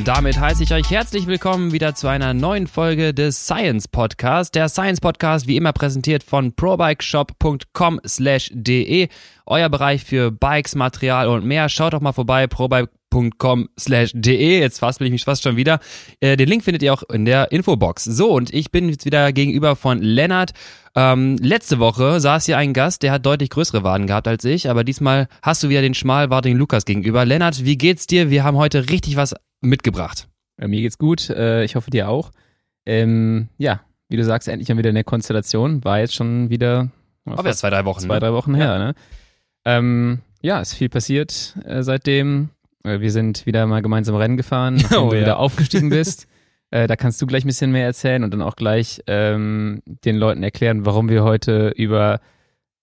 Und damit heiße ich euch herzlich willkommen wieder zu einer neuen Folge des Science Podcast. Der Science Podcast wie immer präsentiert von probikeshop.com slash de. Euer Bereich für Bikes, Material und mehr. Schaut doch mal vorbei, probike.com slash de. Jetzt fast bin ich mich fast schon wieder. Äh, den Link findet ihr auch in der Infobox. So, und ich bin jetzt wieder gegenüber von Lennart. Ähm, letzte Woche saß hier ein Gast, der hat deutlich größere Waden gehabt als ich, aber diesmal hast du wieder den schmalwartigen Lukas gegenüber. Lennart, wie geht's dir? Wir haben heute richtig was mitgebracht. Ja, mir geht's gut, äh, ich hoffe dir auch. Ähm, ja, wie du sagst, endlich mal wieder eine Konstellation. War jetzt schon wieder Aber jetzt zwei, drei Wochen. zwei, ne? drei Wochen Ja. her. Ne? Ähm, ja, ist viel passiert äh, seitdem. Äh, wir sind wieder mal gemeinsam Rennen gefahren, nachdem Oh, du ja. wieder aufgestiegen bist. äh, da kannst du gleich ein bisschen mehr erzählen und dann auch gleich ähm, den Leuten erklären, warum wir heute über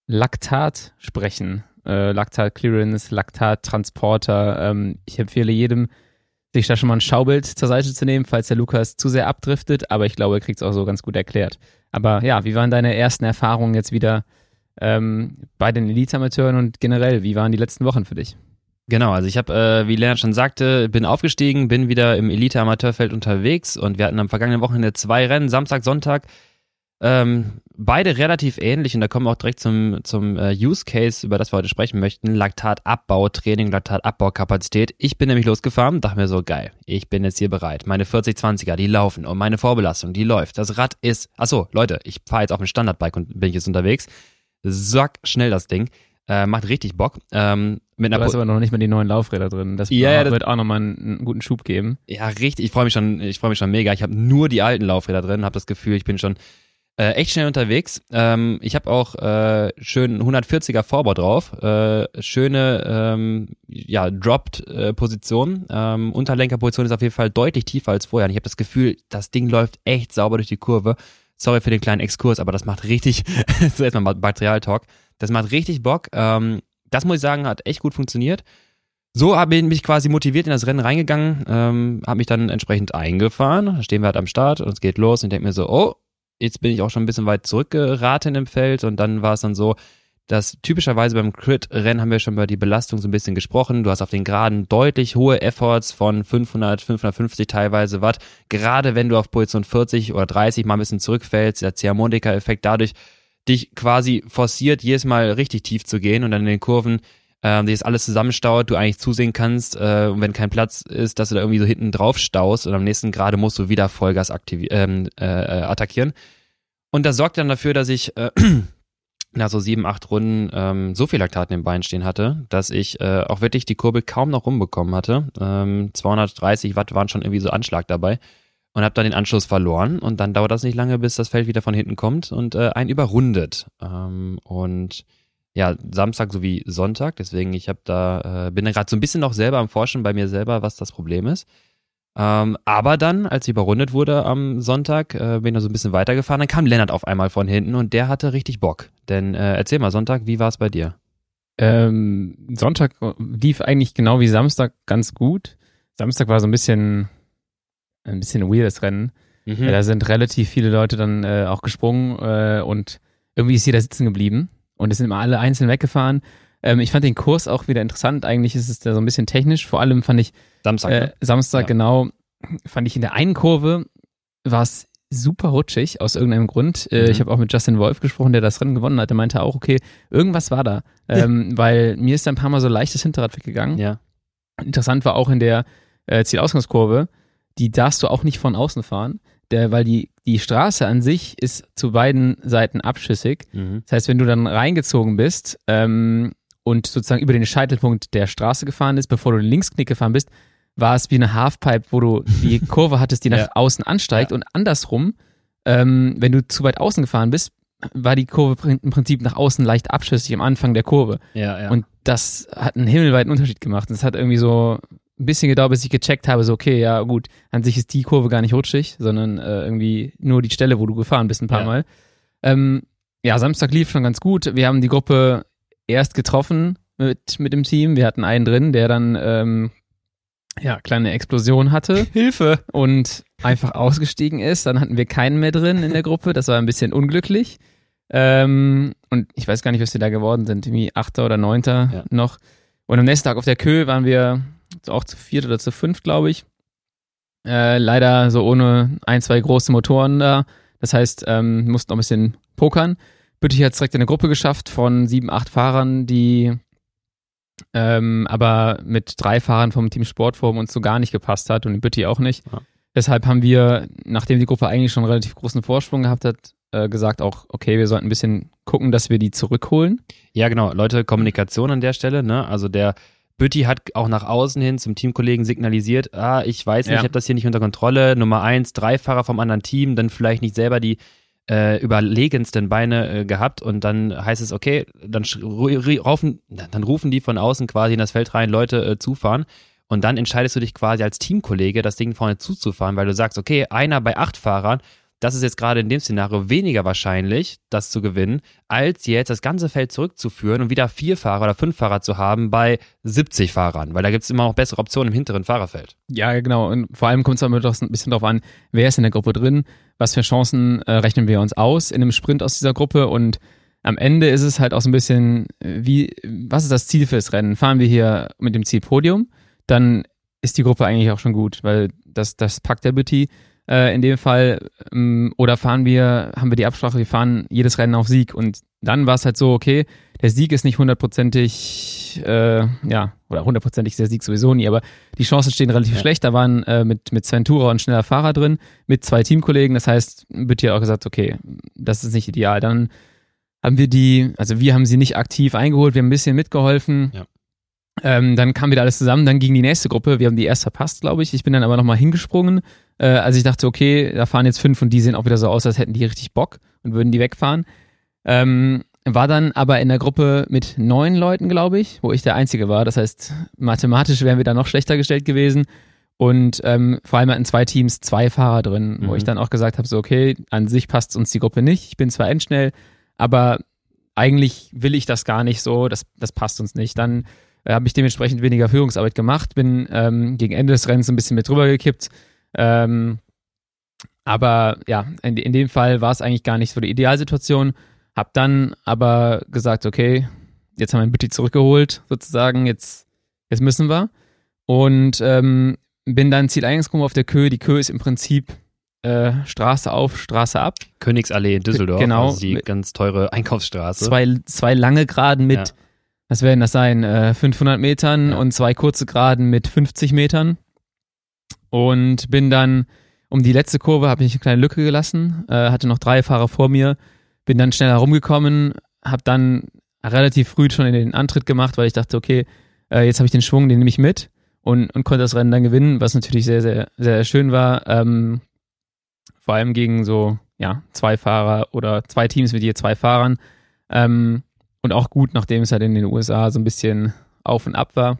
Laktat sprechen. Äh, Laktat Clearance, Laktat Transporter. Ähm, ich empfehle jedem, sich da schon mal ein Schaubild zur Seite zu nehmen, falls der Lukas zu sehr abdriftet, aber ich glaube, er kriegt es auch so ganz gut erklärt. Aber ja, wie waren deine ersten Erfahrungen jetzt wieder ähm, bei den Elite-Amateuren und generell, wie waren die letzten Wochen für dich? Genau, also ich habe, äh, wie Lennart schon sagte, bin aufgestiegen, bin wieder im Elite-Amateurfeld unterwegs und wir hatten am vergangenen Wochenende zwei Rennen, Samstag, Sonntag. Ähm, beide relativ ähnlich und da kommen wir auch direkt zum, zum äh, Use Case, über das wir heute sprechen möchten. Laktatabau, Training, Laktatabbaukapazität. Ich bin nämlich losgefahren, dachte mir so, geil, ich bin jetzt hier bereit. Meine 40-20er, die laufen und meine Vorbelastung, die läuft. Das Rad ist, achso, Leute, ich fahre jetzt auf dem Standardbike und bin jetzt unterwegs. Sack schnell das Ding. Äh, macht richtig Bock. Ähm, mit Du einer hast aber noch nicht mal die neuen Laufräder drin. Das, Ja, ja, das- wird auch nochmal einen, einen guten Schub geben. Ja, richtig. Ich freue mich schon, ich freue mich schon mega. Ich habe nur die alten Laufräder drin, habe das Gefühl, ich bin schon äh, echt schnell unterwegs. Ähm, ich habe auch äh, schön 140er Vorbau drauf, äh, schöne ähm, ja dropped äh, Position. Ähm, Unterlenkerposition ist auf jeden Fall deutlich tiefer als vorher. Und ich habe das Gefühl, das Ding läuft echt sauber durch die Kurve. Sorry für den kleinen Exkurs, aber das macht richtig. so erstmal Material-Talk. Das macht richtig Bock. Ähm, das muss ich sagen, hat echt gut funktioniert. So habe ich mich quasi motiviert in das Rennen reingegangen, ähm, habe mich dann entsprechend eingefahren. Da stehen wir halt am Start und es geht los und denke mir so, oh, jetzt bin ich auch schon ein bisschen weit zurückgeraten im Feld und dann war es dann so, dass typischerweise beim Crit-Rennen haben wir schon über die Belastung so ein bisschen gesprochen. Du hast auf den Geraden deutlich hohe Efforts von 500, 550 teilweise Watt. Gerade wenn du auf Position 40 oder 30 mal ein bisschen zurückfällst, der Ziehharmonika-Effekt dadurch dich quasi forciert, jedes Mal richtig tief zu gehen und dann in den Kurven ähm, sich das alles zusammenstaut, du eigentlich zusehen kannst äh, und wenn kein Platz ist, dass du da irgendwie so hinten drauf staust und am nächsten Gerade musst du wieder Vollgas ähm, äh, äh, attackieren. Und das sorgt dann dafür, dass ich äh, nach so sieben, acht Runden ähm, so viel Laktat in den Beinen stehen hatte, dass ich äh, auch wirklich die Kurbel kaum noch rumbekommen hatte. Ähm, 230 Watt waren schon irgendwie so Anschlag dabei und habe dann den Anschluss verloren und dann dauert das nicht lange, bis das Feld wieder von hinten kommt und äh, einen überrundet. Ähm, und ja, Samstag sowie Sonntag, deswegen ich habe da äh, bin da gerade so ein bisschen noch selber am Forschen bei mir selber, was das Problem ist. Ähm, aber dann, als ich überrundet wurde am Sonntag, äh, bin ich noch so ein bisschen weitergefahren, dann kam Lennart auf einmal von hinten und der hatte richtig Bock. Denn äh, erzähl mal, Sonntag, wie war es bei dir? Ähm, Sonntag lief eigentlich genau wie Samstag ganz gut. Samstag war so ein bisschen ein bisschen weirdes Rennen. Mhm. Ja, da sind relativ viele Leute dann äh, auch gesprungen äh, und irgendwie ist jeder sitzen geblieben und es sind immer alle einzeln weggefahren. Ähm, ich fand den Kurs auch wieder interessant. Eigentlich ist es da so ein bisschen technisch. Vor allem fand ich Samstag. äh, ne? Samstag Ja. genau, fand ich in der einen Kurve war es super rutschig aus irgendeinem Grund. Äh, Mhm. Ich habe auch mit Justin Wolf gesprochen, der das Rennen gewonnen hat. Der meinte auch, okay, irgendwas war da. Ähm, weil mir ist da ein paar Mal so leichtes Hinterrad weggegangen. Ja. Interessant war auch in der äh, Zielausgangskurve, die darfst du auch nicht von außen fahren, der, weil die, die Straße an sich ist zu beiden Seiten abschüssig. Mhm. Das heißt, wenn du dann reingezogen bist ähm, und sozusagen über den Scheitelpunkt der Straße gefahren ist, bevor du den Linksknick gefahren bist, war es wie eine Halfpipe, wo du die Kurve hattest, die nach Ja. außen ansteigt Ja. und andersrum, ähm, wenn du zu weit außen gefahren bist, war die Kurve im Prinzip nach außen leicht abschüssig am Anfang der Kurve. Ja, ja. Und das hat einen himmelweiten Unterschied gemacht. Das hat irgendwie so ein bisschen gedauert, bis ich gecheckt habe, so okay, ja gut, an sich ist die Kurve gar nicht rutschig, sondern äh, irgendwie nur die Stelle, wo du gefahren bist ein paar Ja. Mal. Ähm, ja, Samstag lief schon ganz gut. Wir haben die Gruppe erst getroffen mit, mit dem Team. Wir hatten einen drin, der dann ähm, ja, kleine Explosion hatte Hilfe! und einfach ausgestiegen ist. Dann hatten wir keinen mehr drin in der Gruppe. Das war ein bisschen unglücklich. Ähm, und ich weiß gar nicht, was wir da geworden sind. Irgendwie Achter oder Neunter Ja. noch. Und am nächsten Tag auf der Kö waren wir auch zu viert oder zu fünft, glaube ich. Äh, leider so ohne ein, zwei große Motoren da. Das heißt, ähm, mussten noch ein bisschen pokern. Büttich hat es direkt in eine Gruppe geschafft von sieben, acht Fahrern, die ähm, aber mit drei Fahrern vom Team Sportform uns so gar nicht gepasst hat und in Bütti auch nicht. Ja. Deshalb haben wir, nachdem die Gruppe eigentlich schon einen relativ großen Vorsprung gehabt hat, äh, gesagt auch, okay, wir sollten ein bisschen gucken, dass wir die zurückholen. Ja, genau. Leute, Kommunikation an der Stelle, ne? Also der Bütti hat auch nach außen hin zum Teamkollegen signalisiert, ah, ich weiß nicht, ja. ich habe das hier nicht unter Kontrolle. Nummer eins, drei Fahrer vom anderen Team, dann vielleicht nicht selber die äh, überlegensten Beine äh, gehabt und dann heißt es, okay, dann rufen, dann rufen die von außen quasi in das Feld rein, Leute äh, zufahren. Und dann entscheidest du dich quasi als Teamkollege, das Ding vorne zuzufahren, weil du sagst, okay, einer bei acht Fahrern das ist jetzt gerade in dem Szenario weniger wahrscheinlich, das zu gewinnen, als jetzt das ganze Feld zurückzuführen und wieder vier Fahrer oder fünf Fahrer zu haben bei 70 Fahrern, weil da gibt es immer noch bessere Optionen im hinteren Fahrerfeld. Ja, genau. Und vor allem kommt es immer ein bisschen darauf an, wer ist in der Gruppe drin, was für Chancen äh, rechnen wir uns aus in einem Sprint aus dieser Gruppe und am Ende ist es halt auch so ein bisschen, äh, wie, was ist das Ziel fürs Rennen? Fahren wir hier mit dem Ziel Podium, dann ist die Gruppe eigentlich auch schon gut, weil das, das packt der Betty äh, in dem Fall. Ähm, oder fahren wir, haben wir die Absprache, wir fahren jedes Rennen auf Sieg. Und dann war es halt so, okay, der Sieg ist nicht hundertprozentig, äh, ja, oder hundertprozentig ist der Sieg sowieso nie, aber die Chancen stehen relativ ja. schlecht. Da waren äh, mit, mit Sventura und schneller Fahrer drin, mit zwei Teamkollegen. Das heißt, wird hier auch gesagt, okay, das ist nicht ideal. Dann haben wir die, also wir haben sie nicht aktiv eingeholt, wir haben ein bisschen mitgeholfen. Ja. Ähm, dann kam wieder alles zusammen, dann ging die nächste Gruppe. Wir haben die erst verpasst, glaube ich. Ich bin dann aber nochmal hingesprungen. Äh, also ich dachte, okay, da fahren jetzt fünf und die sehen auch wieder so aus, als hätten die richtig Bock und würden die wegfahren. Ähm, war dann aber in der Gruppe mit neun Leuten, glaube ich, wo ich der Einzige war. Das heißt, mathematisch wären wir da noch schlechter gestellt gewesen. Und ähm, vor allem hatten zwei Teams zwei Fahrer drin, mhm. wo ich dann auch gesagt habe, so okay, an sich passt uns die Gruppe nicht. Ich bin zwar endschnell, aber eigentlich will ich das gar nicht so, das, das passt uns nicht. Dann äh, habe ich dementsprechend weniger Führungsarbeit gemacht, bin ähm, gegen Ende des Rennens ein bisschen mit drüber gekippt. Ähm, aber ja, in, in dem Fall war es eigentlich gar nicht so die Idealsituation. Hab dann aber gesagt, okay, jetzt haben wir Bütty zurückgeholt, sozusagen, jetzt, jetzt müssen wir. Und ähm, bin dann Zieleingangskurve auf der Köhe. Die Köhe ist im Prinzip äh, Straße auf, Straße ab. Königsallee in Düsseldorf, genau, also die ganz teure Einkaufsstraße. Zwei, zwei lange Geraden mit, ja. was werden das sein, äh, 500 Metern ja. und zwei kurze Geraden mit 50 Metern und bin dann um die letzte Kurve, habe ich eine kleine Lücke gelassen, äh, hatte noch drei Fahrer vor mir, bin dann schneller rumgekommen, habe dann relativ früh schon in den Antritt gemacht, weil ich dachte, okay, äh, jetzt habe ich den Schwung, den nehme ich mit und, und konnte das Rennen dann gewinnen, was natürlich sehr, sehr, sehr schön war. Ähm, vor allem gegen so, ja, zwei Fahrer oder zwei Teams mit je zwei Fahrern. Ähm, und auch gut, nachdem es halt in den USA so ein bisschen auf und ab war.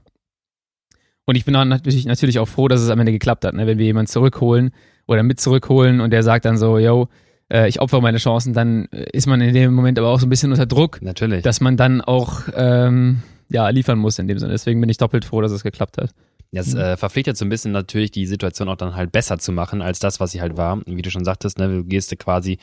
Und ich bin natürlich, natürlich auch froh, dass es am Ende geklappt hat, ne? wenn wir jemanden zurückholen oder mit zurückholen und der sagt dann so, yo, äh, ich opfere meine Chancen, dann ist man in dem Moment aber auch so ein bisschen unter Druck. Natürlich. Dass man dann auch ähm, ja, liefern muss in dem Sinne. Deswegen bin ich doppelt froh, dass es geklappt hat. Das mhm. äh, verpflichtet so ein bisschen natürlich die Situation auch dann halt besser zu machen, als das, was sie halt war. Wie du schon sagtest, ne, du gehst quasi,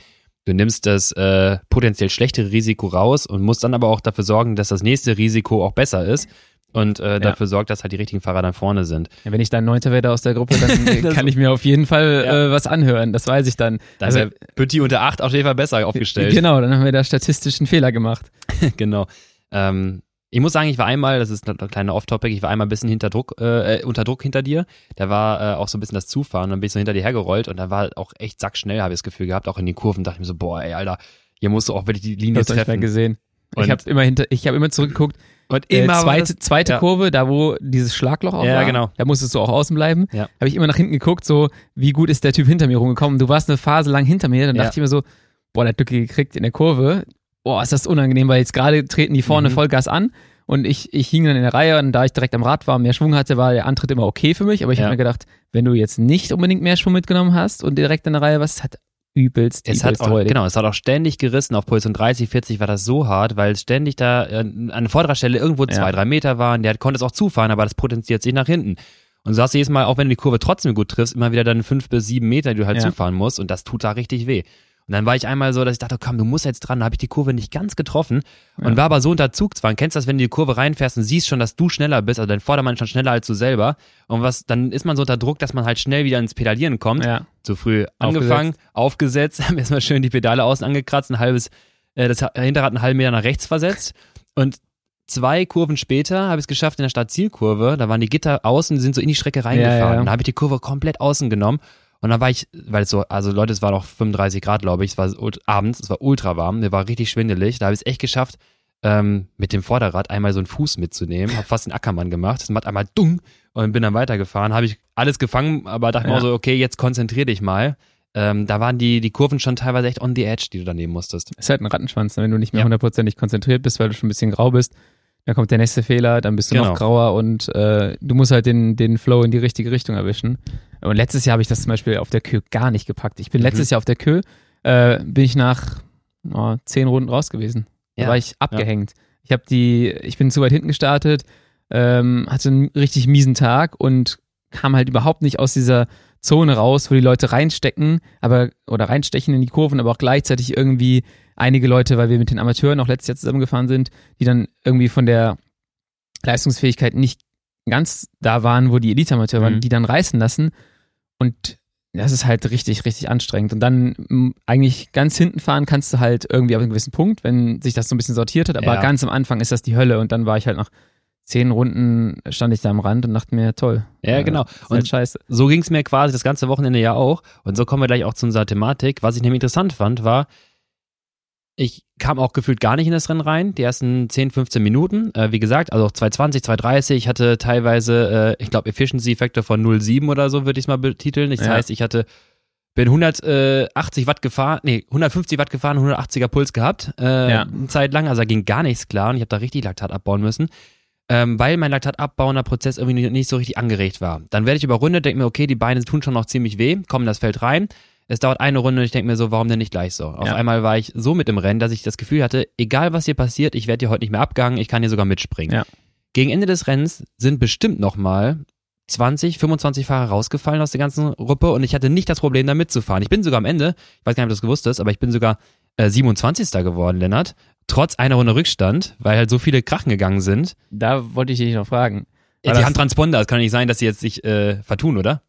du nimmst das äh, potenziell schlechtere Risiko raus und musst dann aber auch dafür sorgen, dass das nächste Risiko auch besser ist und äh, dafür ja. sorgt, dass halt die richtigen Fahrer dann vorne sind. Ja, wenn ich dann Neunter werde aus der Gruppe, dann kann ich mir auf jeden Fall ja. äh, was anhören. Das weiß ich dann. Dann also, wäre Pütti unter acht auf jeden Fall besser aufgestellt. Genau, dann haben wir da statistischen Fehler gemacht. genau. Ähm, ich muss sagen, ich war einmal, das ist ein kleiner Off-Topic, ich war einmal ein bisschen hinter Druck, äh, unter Druck hinter dir. Da war äh, auch so ein bisschen das Zufahren, dann bin ich so hinter dir hergerollt und da war auch echt sackschnell, habe ich das Gefühl gehabt, auch in den Kurven, dachte ich mir so, boah, ey, Alter, hier musst du auch wirklich die Linie das treffen. Ich gesehen. Und ich habe immer hinter, ich habe immer zurückgeguckt, und äh, immer zweite, das, zweite ja. Kurve, da wo dieses Schlagloch auch ja, war, genau. da musstest du auch außen bleiben. Ja. Habe ich immer nach hinten geguckt, so wie gut ist der Typ hinter mir rumgekommen. Du warst eine Phase lang hinter mir, dann ja. dachte ich mir so, boah, der hat Lücke gekriegt in der Kurve. Boah, ist das unangenehm, weil jetzt gerade treten die vorne mhm. Vollgas an und ich, ich hing dann in der Reihe und da ich direkt am Rad war und mehr Schwung hatte, war der Antritt immer okay für mich. Aber ich ja. habe mir gedacht, wenn du jetzt nicht unbedingt mehr Schwung mitgenommen hast und direkt in der Reihe warst, hat übelst, es übelst hat auch, Genau, es hat auch ständig gerissen. Auf Position 30, 40 war das so hart, weil es ständig da äh, an vorderer Stelle irgendwo zwei, ja. drei Meter waren. Der konnte es auch zufahren, aber das potenziert sich nach hinten. Und so hast du jedes Mal, auch wenn du die Kurve trotzdem gut triffst, immer wieder dann fünf bis sieben Meter, die du halt ja. zufahren musst und das tut da richtig weh. Und dann war ich einmal so, dass ich dachte, komm, du musst jetzt dran. Da habe ich die Kurve nicht ganz getroffen und Ja. war aber so unter Zugzwang. Kennst du das, wenn du die Kurve reinfährst und siehst schon, dass du schneller bist, also dein Vordermann ist schon schneller als du selber. Und was, dann ist man so unter Druck, dass man halt schnell wieder ins Pedalieren kommt. Ja. Zu früh angefangen, aufgesetzt, haben erstmal schön die Pedale außen angekratzt, ein halbes, äh, das Hinterrad einen halben Meter nach rechts versetzt. Und zwei Kurven später habe ich es geschafft in der Startzielkurve. Da waren die Gitter außen, die sind so in die Strecke reingefahren. Ja, ja. Und da habe ich die Kurve komplett außen genommen. Und dann war ich, weil es so, also Leute, es war noch 35 Grad, glaube ich, es war abends, es war ultra warm, mir war richtig schwindelig. Da habe ich es echt geschafft, ähm, mit dem Vorderrad einmal so einen Fuß mitzunehmen, habe fast den Ackermann gemacht, das macht einmal dung und bin dann weitergefahren. Habe ich alles gefangen, aber dachte mir Ja. auch so, okay, jetzt konzentrier dich mal. Ähm, da waren die, die Kurven schon teilweise echt on the edge, die du da nehmen musstest. Ist halt ein Rattenschwanz, ne? wenn du nicht mehr Ja. hundertprozentig konzentriert bist, weil du schon ein bisschen grau bist. Dann kommt der nächste Fehler, dann bist du Genau. noch grauer und äh, du musst halt den, den Flow in die richtige Richtung erwischen. Und letztes Jahr habe ich das zum Beispiel auf der Kö gar nicht gepackt. Ich bin Mhm. letztes Jahr auf der Kö, äh, bin ich nach oh, zehn Runden raus gewesen. Da Ja. war ich abgehängt. Ich habe die, ich bin zu weit hinten gestartet, ähm, hatte einen richtig miesen Tag und kam halt überhaupt nicht aus dieser Zone raus, wo die Leute reinstecken, aber oder reinstechen in die Kurven, aber auch gleichzeitig irgendwie einige Leute, weil wir mit den Amateuren auch letztes Jahr zusammengefahren sind, die dann irgendwie von der Leistungsfähigkeit nicht ganz da waren, wo die Elite-Amateure waren, Mhm. die dann reißen lassen. Und das ist halt richtig, richtig anstrengend. Und dann eigentlich ganz hinten fahren kannst du halt irgendwie auf einen gewissen Punkt, wenn sich das so ein bisschen sortiert hat. Aber Ja. ganz am Anfang ist das die Hölle. Und dann war ich halt nach zehn Runden, stand ich da am Rand und dachte mir, toll. Ja, genau. Halt Und- scheiße. So ging es mir quasi das ganze Wochenende ja auch. Und so kommen wir gleich auch zu unserer Thematik. Was ich nämlich interessant fand, war, ich kam auch gefühlt gar nicht in das Rennen rein, die ersten 10, 15 Minuten. Äh, wie gesagt, also auch 220, 230. Ich hatte teilweise, äh, ich glaube, Efficiency Factor von 0,7 oder so, würde ich es mal betiteln. Das Ja. heißt, ich hatte, bin 180 Watt gefahren, nee, 150 Watt gefahren, 180er Puls gehabt, äh, Ja. eine Zeit lang. Also da ging gar nichts klar und ich habe da richtig Laktat abbauen müssen. Ähm, weil mein Laktatabbauender Prozess irgendwie nicht- so richtig angeregt war. Dann werde ich überrundet, denke mir, okay, die Beine tun schon noch ziemlich weh, kommen das Feld rein. Es dauert eine Runde und ich denke mir so, warum denn nicht gleich so? Auf Ja. einmal war ich so mit im Rennen, dass ich das Gefühl hatte, egal was hier passiert, ich werde hier heute nicht mehr abgehangen, ich kann hier sogar mitspringen. Ja. Gegen Ende des Rennens sind bestimmt nochmal 20, 25 Fahrer rausgefallen aus der ganzen Gruppe und ich hatte nicht das Problem, da mitzufahren. Ich bin sogar am Ende, ich weiß gar nicht, ob du das gewusst hast, aber ich bin sogar äh, 27. geworden, Lennart. Trotz einer Runde Rückstand, weil halt so viele Krachen gegangen sind. Da wollte ich dich noch fragen. Ja, die haben Transponder, es kann nicht sein, dass sie jetzt sich äh, vertun, oder?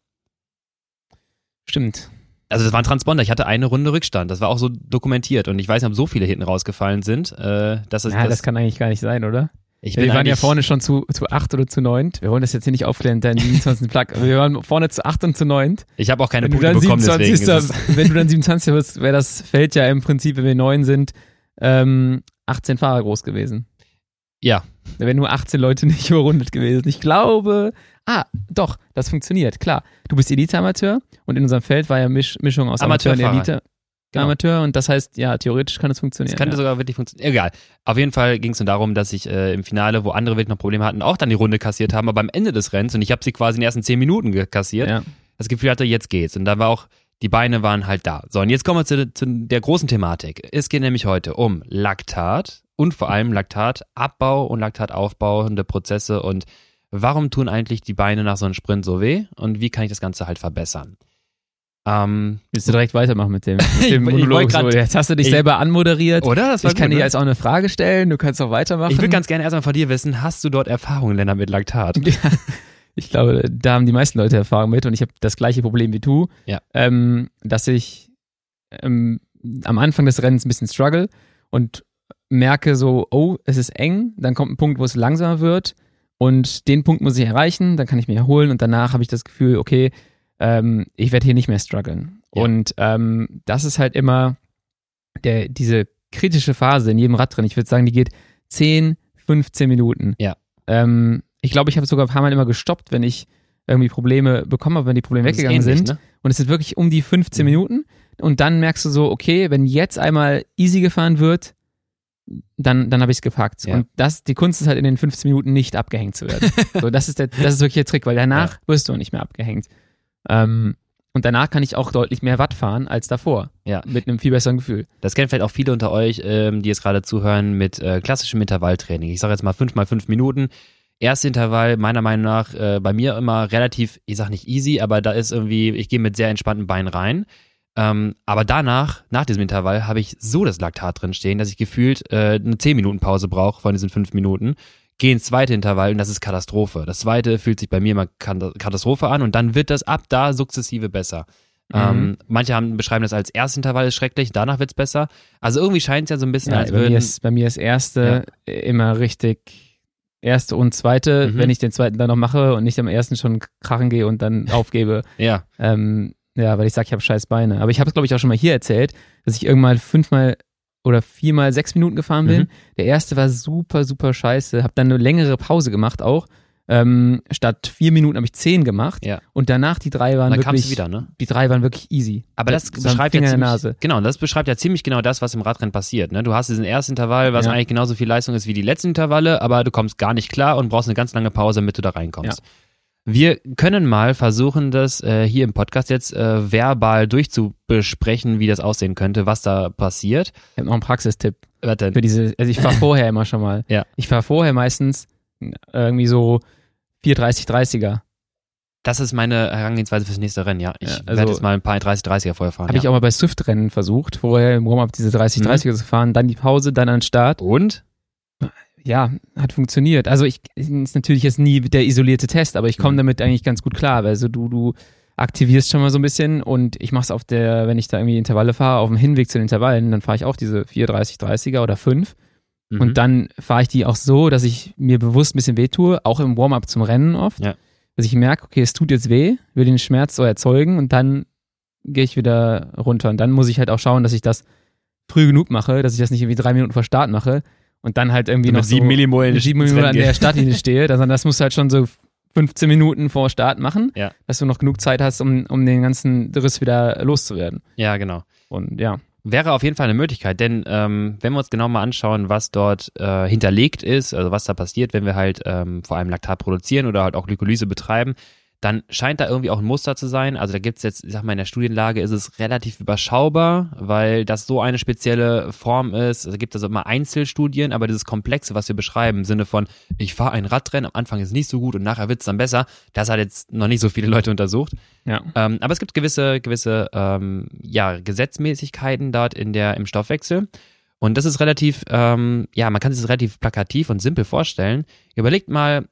Stimmt. Also das war ein Transponder, ich hatte eine Runde Rückstand, das war auch so dokumentiert und ich weiß nicht, ob so viele hinten rausgefallen sind, äh, dass es Ja, das, das, kann eigentlich gar nicht sein, oder? ich Wir waren ja vorne schon zu, zu acht oder zu neunt. Wir wollen das jetzt hier nicht aufklären, deinen 27. Plug. Wir waren vorne zu acht und zu neunt. Ich habe auch keine Wenn Punkte bekommen, 27. deswegen wenn du dann 27. wirst, wäre das Feld ja im Prinzip, wenn wir neun sind, ähm, 18 Fahrer groß gewesen. Ja. Da wären nur 18 Leute nicht überrundet gewesen. Ich glaube, ah, doch, das funktioniert, klar. Du bist Elite-Amateur und in unserem Feld war ja Misch, Mischung aus Amateur und Amateurfahrer. Elite. Genau. Amateur und das heißt, ja, theoretisch kann es funktionieren. Das könnte ja. sogar wirklich funktionieren. Egal. Auf jeden Fall ging es nur darum, dass ich äh, im Finale, wo andere wirklich noch Probleme hatten, auch dann die Runde kassiert haben, aber am Ende des Rennens, und ich habe sie quasi in den ersten 10 Minuten kassiert, ja. das Gefühl hatte, jetzt geht's. Und da war auch, die Beine waren halt da. So, und jetzt kommen wir zu, zu der großen Thematik. Es geht nämlich heute um Laktat und vor allem Laktatabbau und Laktataufbauende Prozesse und warum tun eigentlich die Beine nach so einem Sprint so weh und wie kann ich das Ganze halt verbessern? Ähm, Willst du direkt weitermachen mit dem, mit dem Monolog? grad- so, jetzt hast du dich ich- selber anmoderiert. oder? Das war Ich kann gut, dir ne? jetzt auch eine Frage stellen, du kannst auch weitermachen. Ich würde ganz gerne erstmal von dir wissen, hast du dort Erfahrungen, Lennart, mit Laktat? Ja, ich glaube, da haben die meisten Leute Erfahrung mit und ich habe das gleiche Problem wie du, Ja. ähm, dass ich ähm, am Anfang des Rennens ein bisschen struggle und merke so, oh, es ist eng, dann kommt ein Punkt, wo es langsamer wird und den Punkt muss ich erreichen, dann kann ich mich erholen und danach habe ich das Gefühl, okay, ähm, ich werde hier nicht mehr strugglen. Ja. Und ähm, das ist halt immer der, diese kritische Phase in jedem Radrennen. Ich würde sagen, die geht 10, 15 Minuten. Ja. Ähm, ich glaube, ich habe sogar ein paar Mal immer gestoppt, wenn ich irgendwie Probleme bekommen habe, wenn die Probleme Das weggegangen ähnlich, sind. Ne? Und es sind wirklich um die 15 Mhm. Minuten. Und dann merkst du so, okay, wenn jetzt einmal easy gefahren wird, dann, dann habe ich es gepackt. Ja. Und das, die Kunst ist halt in den 15 Minuten nicht abgehängt zu werden. so, das ist der, das ist wirklich der Trick, weil danach wirst du nicht mehr abgehängt. Ähm, und danach kann ich auch deutlich mehr Watt fahren als davor. Ja. Mit einem viel besseren Gefühl. Das kennen vielleicht auch viele unter euch, ähm, die jetzt gerade zuhören, mit äh, klassischem Intervalltraining. Ich sage jetzt mal fünf mal fünf Minuten. Erste Intervall, meiner Meinung nach, äh, bei mir immer relativ, ich sag nicht easy, aber da ist irgendwie, ich gehe mit sehr entspannten Beinen rein. Ähm, aber danach, nach diesem Intervall, habe ich so das Laktat drin stehen, dass ich gefühlt äh, eine 10 Minuten Pause brauche von diesen 5 Minuten. Gehe ins zweite Intervall und das ist Katastrophe. Das zweite fühlt sich bei mir immer Katastrophe an und dann wird das ab da sukzessive besser. Mhm. Ähm, manche haben, beschreiben das als erstes Intervall ist schrecklich, danach wird's besser. Also irgendwie scheint es ja so ein bisschen, ja, als bei würden. Mir ist, bei mir ist erste ja. immer richtig erste und zweite, mhm. wenn ich den zweiten dann noch mache und nicht am ersten schon krachen gehe und dann aufgebe. ja. Ähm, ja, weil ich sage, ich habe scheiß Beine. Aber ich habe es, glaube ich, auch schon mal hier erzählt, dass ich irgendwann fünfmal oder viermal sechs Minuten gefahren bin. Mhm. Der erste war super, super scheiße. Habe dann eine längere Pause gemacht auch. Ähm, statt vier Minuten habe ich zehn gemacht. Ja. Und danach die drei waren dann wirklich. wieder, ne? Die drei waren wirklich easy. Aber das, das beschreibt ja ziemlich, Nase. genau, das beschreibt ja ziemlich genau das, was im Radrennen passiert. Ne? Du hast diesen ersten Intervall, was ja. eigentlich genauso viel Leistung ist wie die letzten Intervalle, aber du kommst gar nicht klar und brauchst eine ganz lange Pause, damit du da reinkommst. Ja. Wir können mal versuchen, das äh, hier im Podcast jetzt äh, verbal durchzubesprechen, wie das aussehen könnte, was da passiert. Ich habe noch einen Praxistipp. Was denn? Für diese, also ich fahre vorher immer schon mal. Ja. Ich fahre vorher meistens irgendwie so 430 30er. Das ist meine Herangehensweise fürs nächste Rennen, ja. Ich ja, also werde jetzt mal ein paar 30 30er vorher fahren. Habe ja. ich auch mal bei Swift-Rennen versucht, vorher im Warm-Up diese 30 30er mhm. zu fahren, dann die Pause, dann an den Start. Und? Ja, hat funktioniert. Also ich ist natürlich jetzt nie der isolierte Test, aber ich komme mhm. damit eigentlich ganz gut klar. Also du, du aktivierst schon mal so ein bisschen und ich mache es auf der, wenn ich da irgendwie Intervalle fahre, auf dem Hinweg zu den Intervallen, dann fahre ich auch diese 430, 30er oder 5. Mhm. Und dann fahre ich die auch so, dass ich mir bewusst ein bisschen weh tue, auch im Warm-up zum Rennen oft. Ja. Dass ich merke, okay, es tut jetzt weh, will den Schmerz so erzeugen und dann gehe ich wieder runter. Und dann muss ich halt auch schauen, dass ich das früh genug mache, dass ich das nicht irgendwie drei Minuten vor Start mache, und dann halt irgendwie so noch sieben so Millimol mit sieben Millimol an der Startlinie stehe. Das, das musst du halt schon so 15 Minuten vor Start machen, ja. dass du noch genug Zeit hast, um, um den ganzen Riss wieder loszuwerden. Ja, genau. Und ja. Wäre auf jeden Fall eine Möglichkeit, denn ähm, wenn wir uns genau mal anschauen, was dort äh, hinterlegt ist, also was da passiert, wenn wir halt ähm, vor allem Laktat produzieren oder halt auch Glykolyse betreiben, dann scheint da irgendwie auch ein Muster zu sein. Also da gibt es jetzt, ich sag mal, in der Studienlage ist es relativ überschaubar, weil das so eine spezielle Form ist. Also gibt es also immer Einzelstudien, aber dieses Komplexe, was wir beschreiben, im Sinne von, ich fahre ein Radrennen, am Anfang ist es nicht so gut und nachher wird es dann besser, das hat jetzt noch nicht so viele Leute untersucht. Ja. Ähm, aber es gibt gewisse, gewisse ähm, ja, Gesetzmäßigkeiten dort in der, im Stoffwechsel. Und das ist relativ, ähm, ja, man kann sich das relativ plakativ und simpel vorstellen. Überlegt mal,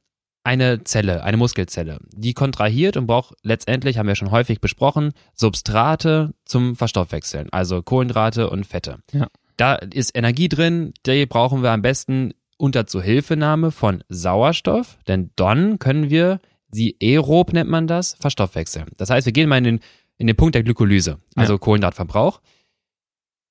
eine Zelle, eine Muskelzelle, die kontrahiert und braucht letztendlich, haben wir schon häufig besprochen, Substrate zum Verstoffwechseln, also Kohlenhydrate und Fette. Ja. Da ist Energie drin, die brauchen wir am besten unter Zuhilfenahme von Sauerstoff, denn dann können wir sie aerob nennt man das, verstoffwechseln. Das heißt, wir gehen mal in den, in den Punkt der Glykolyse, also ja. Kohlenhydratverbrauch.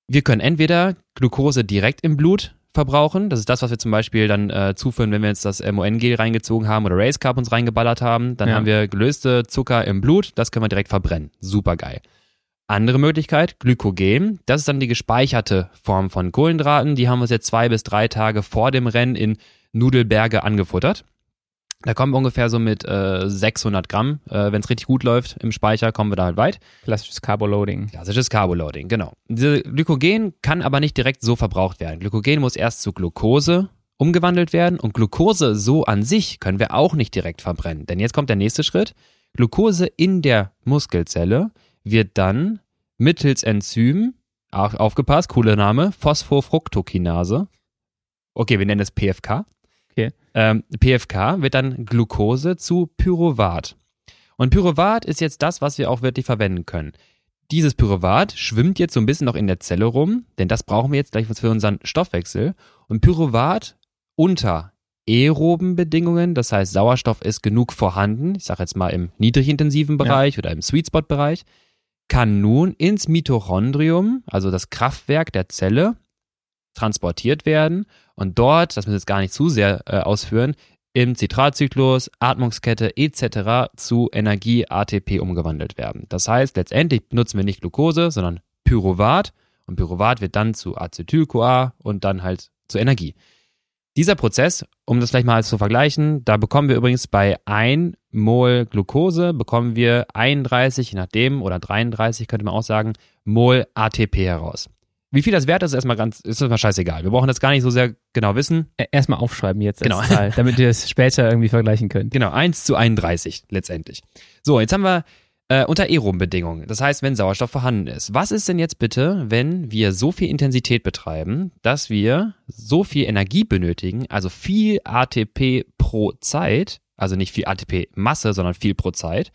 Wir können entweder Glucose direkt im Blut verbrauchen. Das ist das, was wir zum Beispiel dann äh, zuführen, wenn wir jetzt das MON-Gel reingezogen haben oder Race Carb uns reingeballert haben. Dann ja. haben wir gelöste Zucker im Blut, das können wir direkt verbrennen. Super geil. Andere Möglichkeit, Glykogen. Das ist dann die gespeicherte Form von Kohlenhydraten. Die haben wir uns jetzt zwei bis drei Tage vor dem Rennen in Nudelberge angefuttert. Da kommen wir ungefähr so mit äh, 600 Gramm. Äh, Wenn es richtig gut läuft im Speicher, kommen wir da halt weit. Klassisches Carboloading. Klassisches Carboloading, genau. Diese Glykogen kann aber nicht direkt so verbraucht werden. Glykogen muss erst zu Glucose umgewandelt werden und Glucose so an sich können wir auch nicht direkt verbrennen. Denn jetzt kommt der nächste Schritt. Glucose in der Muskelzelle wird dann mittels Enzym, auch aufgepasst, cooler Name, Phosphofructokinase. Okay, wir nennen es PFK. Okay. Ähm, PFK wird dann Glucose zu Pyruvat. Und Pyruvat ist jetzt das, was wir auch wirklich verwenden können. Dieses Pyruvat schwimmt jetzt so ein bisschen noch in der Zelle rum, denn das brauchen wir jetzt gleich für unseren Stoffwechsel. Und Pyruvat unter aeroben Bedingungen, das heißt Sauerstoff ist genug vorhanden, ich sage jetzt mal im niedrigintensiven Bereich ja. oder im Sweet Spot Bereich, kann nun ins Mitochondrium, also das Kraftwerk der Zelle, transportiert werden und dort, das müssen wir jetzt gar nicht zu sehr äh, ausführen, im Zitratzyklus, Atmungskette etc. zu Energie ATP umgewandelt werden. Das heißt, letztendlich benutzen wir nicht Glucose, sondern Pyruvat und Pyruvat wird dann zu Acetyl-CoA und dann halt zu Energie. Dieser Prozess, um das gleich mal zu vergleichen, da bekommen wir übrigens bei 1 Mol Glucose, bekommen wir 31, je nachdem, oder 33 könnte man auch sagen, Mol ATP heraus. Wie viel das wert ist, ist erstmal ganz, ist erstmal scheißegal. Wir brauchen das gar nicht so sehr genau wissen. Erstmal aufschreiben jetzt genau. Zahl, damit ihr es später irgendwie vergleichen könnt. Genau, 1 zu 31 letztendlich. So, jetzt haben wir Äh, unter aeroben Bedingungen. Das heißt, wenn Sauerstoff vorhanden ist. Was ist denn jetzt bitte, wenn wir so viel Intensität betreiben, dass wir so viel Energie benötigen, also viel ATP pro Zeit, also nicht viel ATP Masse, sondern viel pro Zeit,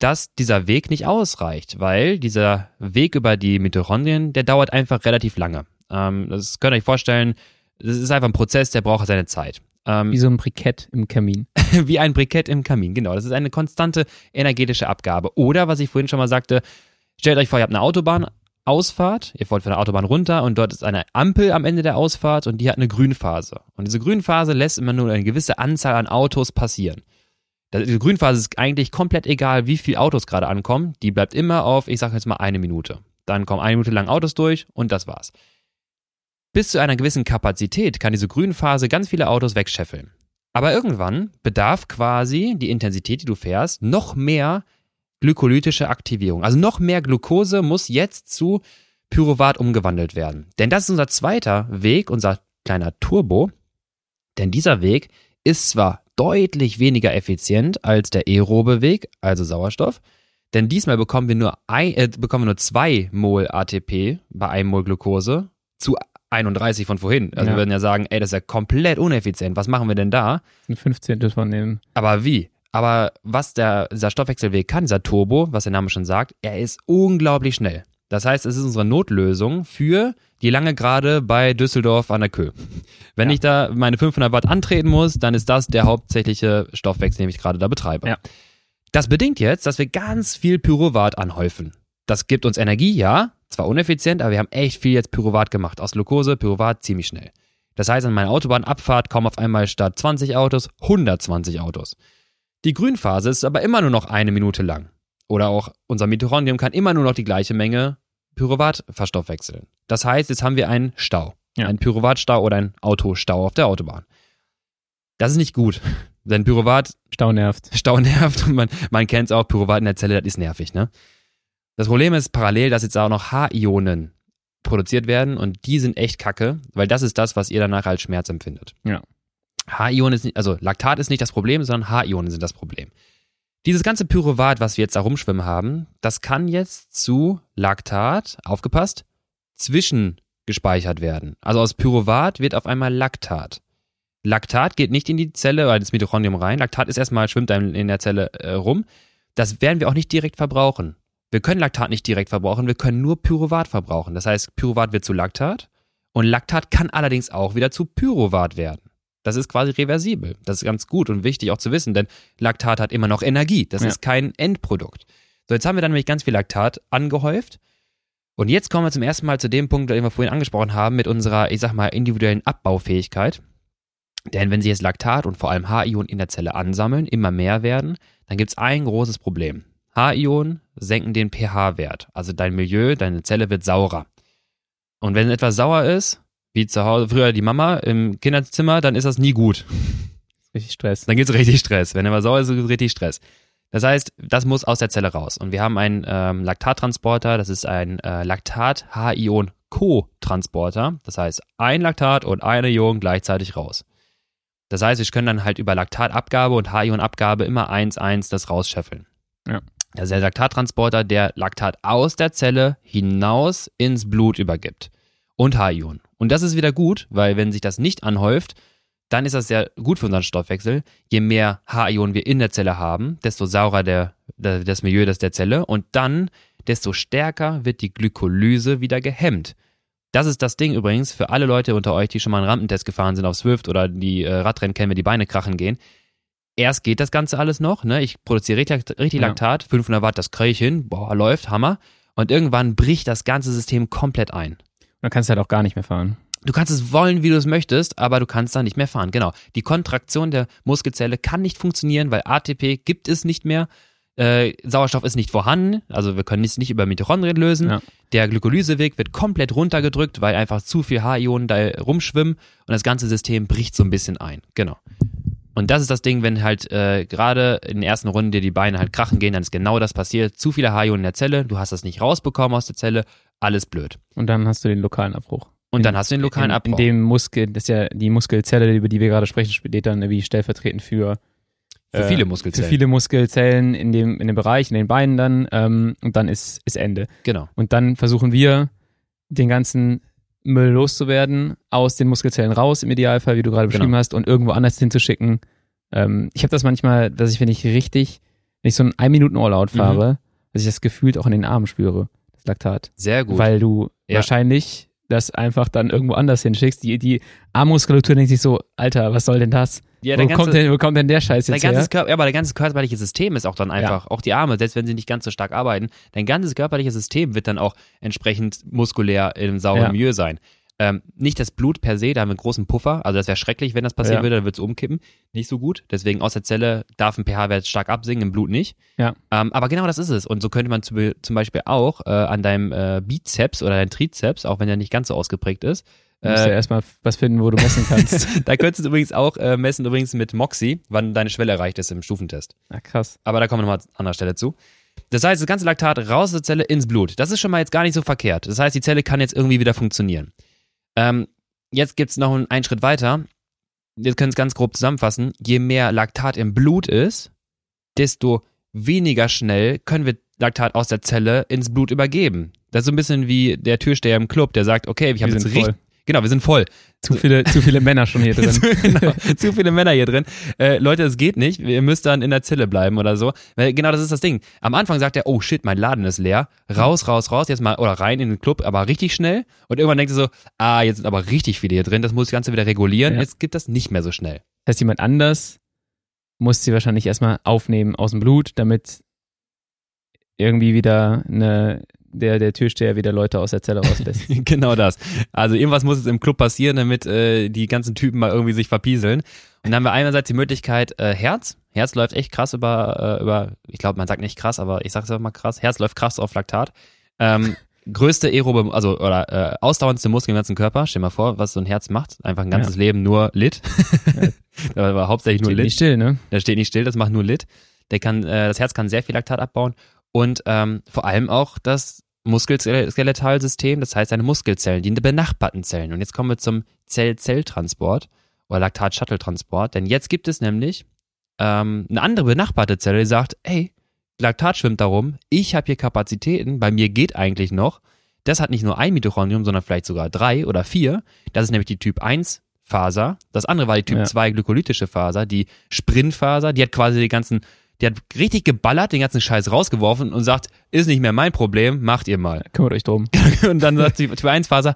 dass dieser Weg nicht ausreicht, weil dieser Weg über die Mitochondrien, der dauert einfach relativ lange. Ähm, das könnt ihr euch vorstellen, das ist einfach ein Prozess, der braucht seine Zeit. Ähm, wie so ein Brikett im Kamin. wie ein Brikett im Kamin, genau. Das ist eine konstante energetische Abgabe. Oder, was ich vorhin schon mal sagte, stellt euch vor, ihr habt eine Autobahnausfahrt, ihr wollt von der Autobahn runter und dort ist eine Ampel am Ende der Ausfahrt und die hat eine Grünphase. Und diese Grünphase lässt immer nur eine gewisse Anzahl an Autos passieren. Diese Grünphase ist eigentlich komplett egal, wie viele Autos gerade ankommen. Die bleibt immer auf, ich sage jetzt mal eine Minute. Dann kommen eine Minute lang Autos durch und das war's. Bis zu einer gewissen Kapazität kann diese Grünphase ganz viele Autos wegscheffeln. Aber irgendwann bedarf quasi die Intensität, die du fährst, noch mehr glykolytische Aktivierung. Also noch mehr Glucose muss jetzt zu Pyruvat umgewandelt werden. Denn das ist unser zweiter Weg, unser kleiner Turbo. Denn dieser Weg ist zwar deutlich weniger effizient als der aerobe Weg, also Sauerstoff, denn diesmal bekommen wir nur, ein, äh, bekommen wir nur zwei Mol ATP bei einem Mol Glucose zu 31 von vorhin. Also ja. wir würden ja sagen, ey, das ist ja komplett uneffizient. Was machen wir denn da? Ein 15. von dem. Aber wie? Aber was der, dieser Stoffwechselweg kann, dieser Turbo, was der Name schon sagt, er ist unglaublich schnell. Das heißt, es ist unsere Notlösung für die lange Gerade bei Düsseldorf an der Kö. Wenn ja. ich da meine 500 Watt antreten muss, dann ist das der hauptsächliche Stoffwechsel, den ich gerade da betreibe. Ja. Das bedingt jetzt, dass wir ganz viel Pyruvat anhäufen. Das gibt uns Energie, ja, zwar uneffizient, aber wir haben echt viel jetzt Pyruvat gemacht. Aus Glucose, Pyruvat ziemlich schnell. Das heißt, an meiner Autobahnabfahrt kommen auf einmal statt 20 Autos 120 Autos. Die Grünphase ist aber immer nur noch eine Minute lang. Oder auch unser Mitochondrium kann immer nur noch die gleiche Menge Pyruvat verstoffwechseln. Das heißt, jetzt haben wir einen Stau. Ja. Einen Pyruvatstau oder einen Autostau auf der Autobahn. Das ist nicht gut. Denn Pyruvat. Stau nervt. Stau nervt und man, man kennt es auch, Pyruvat in der Zelle, das ist nervig, ne? Das Problem ist parallel, dass jetzt auch noch H-Ionen produziert werden und die sind echt kacke, weil das ist das, was ihr danach als Schmerz empfindet. Ja. H-Ionen ist nicht, also Laktat ist nicht das Problem, sondern H-Ionen sind das Problem. Dieses ganze Pyruvat, was wir jetzt da rumschwimmen haben, das kann jetzt zu Laktat, aufgepasst, zwischengespeichert werden. Also aus Pyruvat wird auf einmal Laktat. Laktat geht nicht in die Zelle oder ins Mitochondrium rein. Laktat ist erstmal, schwimmt dann in der Zelle äh, rum. Das werden wir auch nicht direkt verbrauchen. Wir können Laktat nicht direkt verbrauchen, wir können nur Pyruvat verbrauchen. Das heißt, Pyruvat wird zu Laktat und Laktat kann allerdings auch wieder zu Pyruvat werden. Das ist quasi reversibel. Das ist ganz gut und wichtig auch zu wissen, denn Laktat hat immer noch Energie. Das ja. ist kein Endprodukt. So, jetzt haben wir dann nämlich ganz viel Laktat angehäuft. Und jetzt kommen wir zum ersten Mal zu dem Punkt, den wir vorhin angesprochen haben, mit unserer, ich sag mal, individuellen Abbaufähigkeit. Denn wenn sich jetzt Laktat und vor allem H-Ionen in der Zelle ansammeln, immer mehr werden, dann gibt es ein großes Problem. H-Ionen senken den pH-Wert. Also dein Milieu, deine Zelle wird saurer. Und wenn etwas sauer ist, wie zu Hause, früher die Mama im Kinderzimmer, dann ist das nie gut. Richtig Stress. Dann gibt's richtig Stress. Wenn etwas sauer ist, gibt es richtig Stress. Das heißt, das muss aus der Zelle raus. Und wir haben einen ähm, Laktattransporter, das ist ein äh, Laktat-H-Ion-Co-Transporter. Das heißt, ein Laktat und eine Ion gleichzeitig raus. Das heißt, wir können dann halt über Laktatabgabe und H-Ion-Abgabe immer eins, eins das rausscheffeln. Ja. Das ist der Laktattransporter, der Laktat aus der Zelle hinaus ins Blut übergibt. Und H-Ionen. Und das ist wieder gut, weil wenn sich das nicht anhäuft, dann ist das sehr gut für unseren Stoffwechsel. Je mehr H-Ionen wir in der Zelle haben, desto saurer der, der, das Milieu des der Zelle und dann desto stärker wird die Glykolyse wieder gehemmt. Das ist das Ding übrigens für alle Leute unter euch, die schon mal einen Rampentest gefahren sind auf Swift oder die äh, Radrennen kennen, wenn die Beine krachen gehen erst geht das Ganze alles noch, ne? Ich produziere richtig, richtig ja. Laktat, 500 Watt, das kriege ich hin, boah, läuft, Hammer. Und irgendwann bricht das ganze System komplett ein. Dann kannst du halt auch gar nicht mehr fahren. Du kannst es wollen, wie du es möchtest, aber du kannst da nicht mehr fahren. Genau. Die Kontraktion der Muskelzelle kann nicht funktionieren, weil ATP gibt es nicht mehr. Äh, Sauerstoff ist nicht vorhanden, also wir können es nicht über Mitochondrien lösen. Ja. Der Glykolyseweg wird komplett runtergedrückt, weil einfach zu viel H-Ionen da rumschwimmen und das ganze System bricht so ein bisschen ein. Genau. Und das ist das Ding, wenn halt äh, gerade in der ersten Runde dir die Beine halt krachen gehen, dann ist genau das passiert. Zu viele H-Ionen in der Zelle, du hast das nicht rausbekommen aus der Zelle, alles blöd. Und dann hast du den lokalen Abbruch. Und in, dann hast du den lokalen in, Abbruch. In dem Muskel, das ist ja die Muskelzelle, über die wir gerade sprechen, steht dann wie stellvertretend für Für Äh, viele für Muskelzellen. viele Muskelzellen in dem, in dem Bereich, in den Beinen dann ähm, und dann ist, ist Ende. Genau. Und dann versuchen wir, den ganzen Müll loszuwerden, aus den Muskelzellen raus, im Idealfall, wie du gerade beschrieben Genau. hast, und irgendwo anders hinzuschicken. Ähm, ich habe das manchmal, dass ich, wenn ich richtig, wenn ich so einen 1 Minuten All-Out Mhm. fahre, dass ich das gefühlt auch in den Armen spüre, Laktat. Sehr gut. Weil du Ja. wahrscheinlich das einfach dann irgendwo anders hinschickst. Die, die Armmuskulatur denkt sich so, Alter, was soll denn das? ja, wo, dein, kommt ganze, denn, wo kommt denn der Scheiß jetzt her? Körper, ja, aber dein ganzes körperliche System ist auch dann einfach, auch die Arme, selbst wenn sie nicht ganz so stark arbeiten, dein ganzes körperliche System wird dann auch entsprechend muskulär im sauren Ja. Milieu sein. Ähm, nicht das Blut per se, da haben wir einen großen Puffer. Also das wäre schrecklich, wenn das passieren Ja. würde, dann würde es umkippen. Nicht so gut. Deswegen aus der Zelle darf ein pH-Wert stark absinken, im Blut nicht. Ja. Ähm, aber genau das ist es. Und so könnte man zu, zum Beispiel auch äh, an deinem äh, Bizeps oder deinem Trizeps, auch wenn der nicht ganz so ausgeprägt ist, Du musst ja äh, erstmal was finden, wo du messen kannst. da könntest du übrigens auch äh, messen, übrigens mit Moxie, wann deine Schwelle erreicht ist im Stufentest. ah, krass. Aber da kommen wir nochmal an anderer Stelle zu. Das heißt, das ganze Laktat raus aus der Zelle ins Blut. Das ist schon mal jetzt gar nicht so verkehrt. Das heißt, die Zelle kann jetzt irgendwie wieder funktionieren. Ähm, jetzt gibt's noch einen, Schritt weiter. Wir können es ganz grob zusammenfassen. Je mehr Laktat im Blut ist, desto weniger schnell können wir Laktat aus der Zelle ins Blut übergeben. Das ist so ein bisschen wie der Türsteher im Club, der sagt, okay, ich habe Wir jetzt richtig. Genau, wir sind voll. Zu viele, zu viele Männer schon hier drin. zu, genau, zu viele Männer hier drin. Äh, Leute, es geht nicht. Ihr müsst dann in der Zelle bleiben oder so. Weil genau das ist das Ding. Am Anfang sagt er, oh shit, mein Laden ist leer. Raus, raus, raus, jetzt mal, oder rein in den Club, aber richtig schnell. Und irgendwann denkt er so, ah, jetzt sind aber richtig viele hier drin. Das muss das Ganze wieder regulieren. Ja. Jetzt gibt das nicht mehr so schnell. Das heißt, jemand anders muss sie wahrscheinlich erstmal aufnehmen aus dem Blut, damit irgendwie wieder eine, der, der Türsteher wieder Leute aus der Zelle rauslässt. genau das. Also irgendwas muss jetzt im Club passieren, damit äh, die ganzen Typen mal irgendwie sich verpieseln. Und dann haben wir einerseits die Möglichkeit äh, Herz. Herz läuft echt krass über, äh, über ich glaube, man sagt nicht krass, aber ich sag's einfach mal krass. Herz läuft krass auf Laktat. Ähm, größte aerobe, also oder äh, ausdauerndste Muskel im ganzen Körper. Stell dir mal vor, was so ein Herz macht. Einfach ein ganzes Leben nur Lit. aber hauptsächlich nur Steht Lit. nicht still, ne? Der steht nicht still, das macht nur Lit. Der kann, äh, das Herz kann sehr viel Laktat abbauen und ähm, vor allem auch das Muskelskeletalsystem, das heißt deine Muskelzellen, die benachbarten Zellen. Und jetzt kommen wir zum Zell-Zell-Transport oder Laktat-Shuttle-Transport, denn jetzt gibt es nämlich ähm, eine andere benachbarte Zelle, die sagt, ey, Laktat schwimmt darum, ich habe hier Kapazitäten, bei mir geht eigentlich noch. Das hat nicht nur ein Mitochondrium, sondern vielleicht sogar drei oder vier. Das ist nämlich die Typ 1 Faser. Das andere war die Typ Ja. 2 glykolytische Faser, die Sprintfaser, die hat quasi die ganzen, die hat richtig geballert, den ganzen Scheiß rausgeworfen und sagt, ist nicht mehr mein Problem, macht ihr mal. Kümmert euch drum. Und dann sagt die Typ 1 Faser,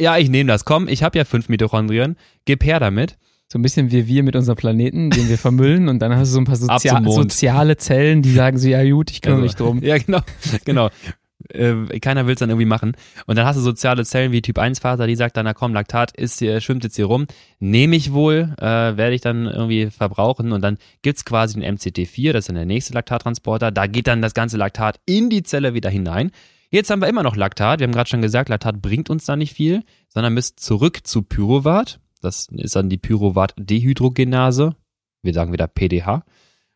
ja, ich nehme das, komm, ich habe ja fünf Mitochondrien, gib her damit. So ein bisschen wie wir mit unserem Planeten, den wir vermüllen und dann hast du so ein paar Sozia soziale Zellen, die sagen so, ja gut, ich kümmere Also, mich drum. Ja, genau, genau. Äh, keiner will es dann irgendwie machen. Und dann hast du soziale Zellen wie Typ 1 Faser, die sagt dann, na komm, Laktat ist hier, schwimmt jetzt hier rum, nehme ich wohl, äh, werde ich dann irgendwie verbrauchen. Und dann gibt's quasi den MCT4, das ist dann der nächste Laktattransporter, da geht dann das ganze Laktat in die Zelle wieder hinein. Jetzt haben wir immer noch Laktat, wir haben gerade schon gesagt, Laktat bringt uns da nicht viel, sondern müsst zurück zu Pyruvat, das ist dann die Pyruvat-Dehydrogenase, wir sagen wieder PDH,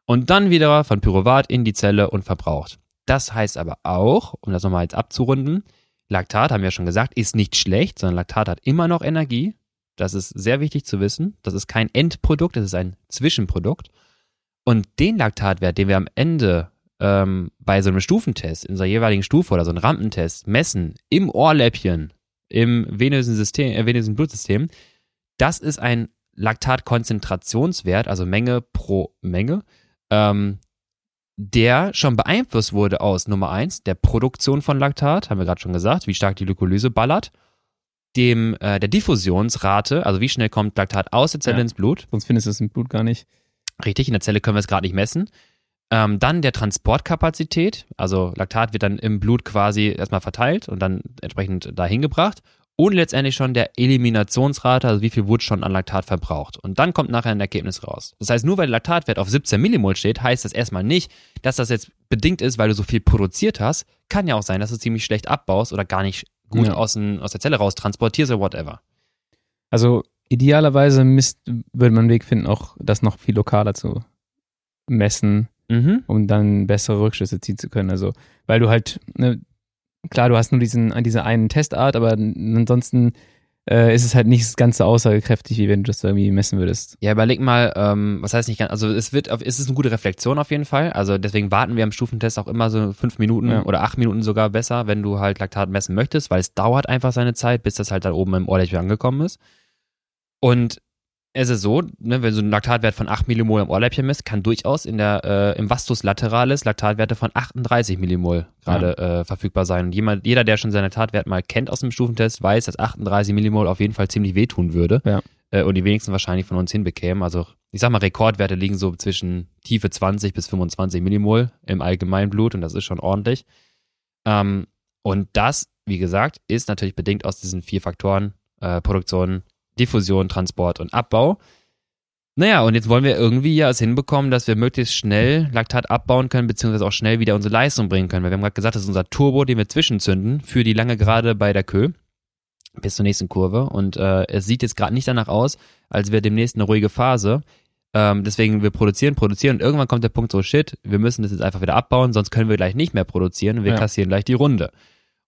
und dann wieder von Pyruvat in die Zelle und verbraucht. Das heißt aber auch, um das nochmal jetzt abzurunden, Laktat, haben wir schon gesagt, ist nicht schlecht, sondern Laktat hat immer noch Energie. Das ist sehr wichtig zu wissen. Das ist kein Endprodukt, das ist ein Zwischenprodukt. Und den Laktatwert, den wir am Ende ähm, bei so einem Stufentest, in unserer jeweiligen Stufe oder so einem Rampentest messen, im Ohrläppchen, im venösen, System, äh, venösen Blutsystem, das ist ein Laktatkonzentrationswert, also Menge pro Menge, ähm, der schon beeinflusst wurde aus Nummer eins der Produktion von Laktat, haben wir gerade schon gesagt, wie stark die Glykolyse ballert, dem äh, der Diffusionsrate, also wie schnell kommt Laktat aus der Zelle Ja. ins Blut, Sonst findest du es im Blut gar nicht. Richtig, in der Zelle können wir es gerade nicht messen. Ähm, dann der Transportkapazität, also Laktat wird dann im Blut quasi erstmal verteilt und dann entsprechend dahin gebracht. Und letztendlich schon der Eliminationsrate, also wie viel wurde schon an Laktat verbraucht. Und dann kommt nachher ein Ergebnis raus. Das heißt, nur weil der Laktatwert auf 17 Millimol steht, heißt das erstmal nicht, dass das jetzt bedingt ist, weil du so viel produziert hast. Kann ja auch sein, dass du ziemlich schlecht abbaust oder gar nicht gut Ja. aus, den, aus der Zelle raus transportierst oder whatever. Also idealerweise misst, würde man einen Weg finden, auch das noch viel lokaler zu messen, Mhm. um dann bessere Rückschlüsse ziehen zu können. Also, weil du halt, ne, klar, du hast nur diesen, diese einen Testart, aber ansonsten äh, ist es halt nicht ganz so aussagekräftig, wie wenn du das irgendwie messen würdest. Ja, überleg mal, ähm, was heißt nicht ganz, also es wird, es ist eine gute Reflexion auf jeden Fall. Also deswegen warten wir am Stufentest auch immer so fünf Minuten Ja. oder acht Minuten sogar besser, wenn du halt Laktat messen möchtest, weil es dauert einfach seine Zeit, bis das halt da oben im Ohrläppchen angekommen ist. Und es ist so, ne, wenn du einen Laktatwert von 8 Millimol im Ohrläppchen misst, kann durchaus in der, äh, im Vastus lateralis Laktatwerte von 38 Millimol gerade äh, verfügbar sein. Und jemand, jeder, der schon seinen Laktatwert mal kennt aus dem Stufentest, weiß, dass 38 Millimol auf jeden Fall ziemlich wehtun würde. Ja. Äh, und die wenigsten wahrscheinlich von uns hinbekämen. Also ich sag mal, Rekordwerte liegen so zwischen Tiefe 20 bis 25 Millimol im Allgemeinblut und das ist schon ordentlich. Ähm, und das, wie gesagt, ist natürlich bedingt aus diesen vier Faktoren, äh, Produktion, Diffusion, Transport und Abbau. Naja, und jetzt wollen wir irgendwie ja es hinbekommen, dass wir möglichst schnell Laktat abbauen können, beziehungsweise auch schnell wieder unsere Leistung bringen können. Weil wir haben gerade gesagt, das ist unser Turbo, den wir zwischenzünden für die lange Gerade bei der Kö bis zur nächsten Kurve. Und äh, es sieht jetzt gerade nicht danach aus, als wäre demnächst eine ruhige Phase. Ähm, deswegen, wir produzieren, produzieren und irgendwann kommt der Punkt so, shit, wir müssen das jetzt einfach wieder abbauen, sonst können wir gleich nicht mehr produzieren und wir Ja. kassieren gleich die Runde.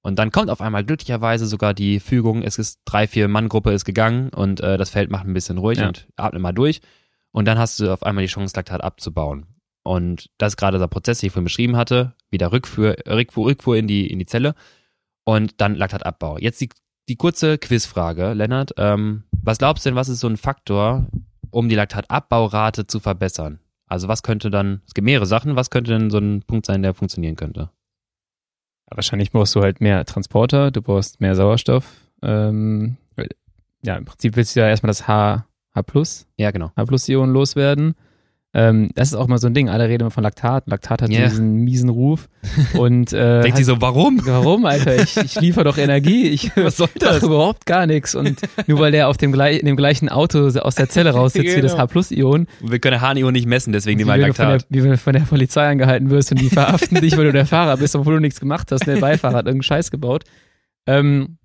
Und dann kommt auf einmal glücklicherweise sogar die Fügung, es ist drei, vier Mann-Gruppe ist gegangen und äh, das Feld macht ein bisschen ruhig Ja. und atmet mal durch. Und dann hast du auf einmal die Chance, Laktat abzubauen. Und das ist gerade der Prozess, den ich vorhin beschrieben hatte, wieder Rückfuhr, Rückfuhr, Rückfuhr in die, in die Zelle und dann Laktatabbau. Jetzt die, die kurze Quizfrage, Lennart. Ähm, was glaubst du denn, was ist so ein Faktor, um die Laktatabbaurate zu verbessern? Also was könnte dann, es gibt mehrere Sachen, was könnte denn so ein Punkt sein, der funktionieren könnte? Ja, wahrscheinlich brauchst du halt mehr Transporter, du brauchst mehr Sauerstoff. Ähm, ja, im Prinzip willst du ja erstmal das H, H plus, Ja, genau. H plus Ion loswerden. Ähm, das ist auch mal so ein Ding. Alle reden immer von Laktat. Laktat hat Ja. diesen miesen Ruf. Und äh, Denkt sie so, warum? warum, Alter? Ich, ich liefere doch Energie. Ich Was soll das? mache überhaupt gar nichts. Und nur weil der auf dem, gleich, in dem gleichen Auto aus der Zelle raussitzt wie das Genau. H plus Ion, Wir können HNIO nicht messen, deswegen nehmen wir von der, Laktat. wie wenn du von der Polizei angehalten wirst und die verhaften dich, weil du der Fahrer bist, obwohl du nichts gemacht hast. Der Beifahrer hat irgendeinen Scheiß gebaut. Ähm,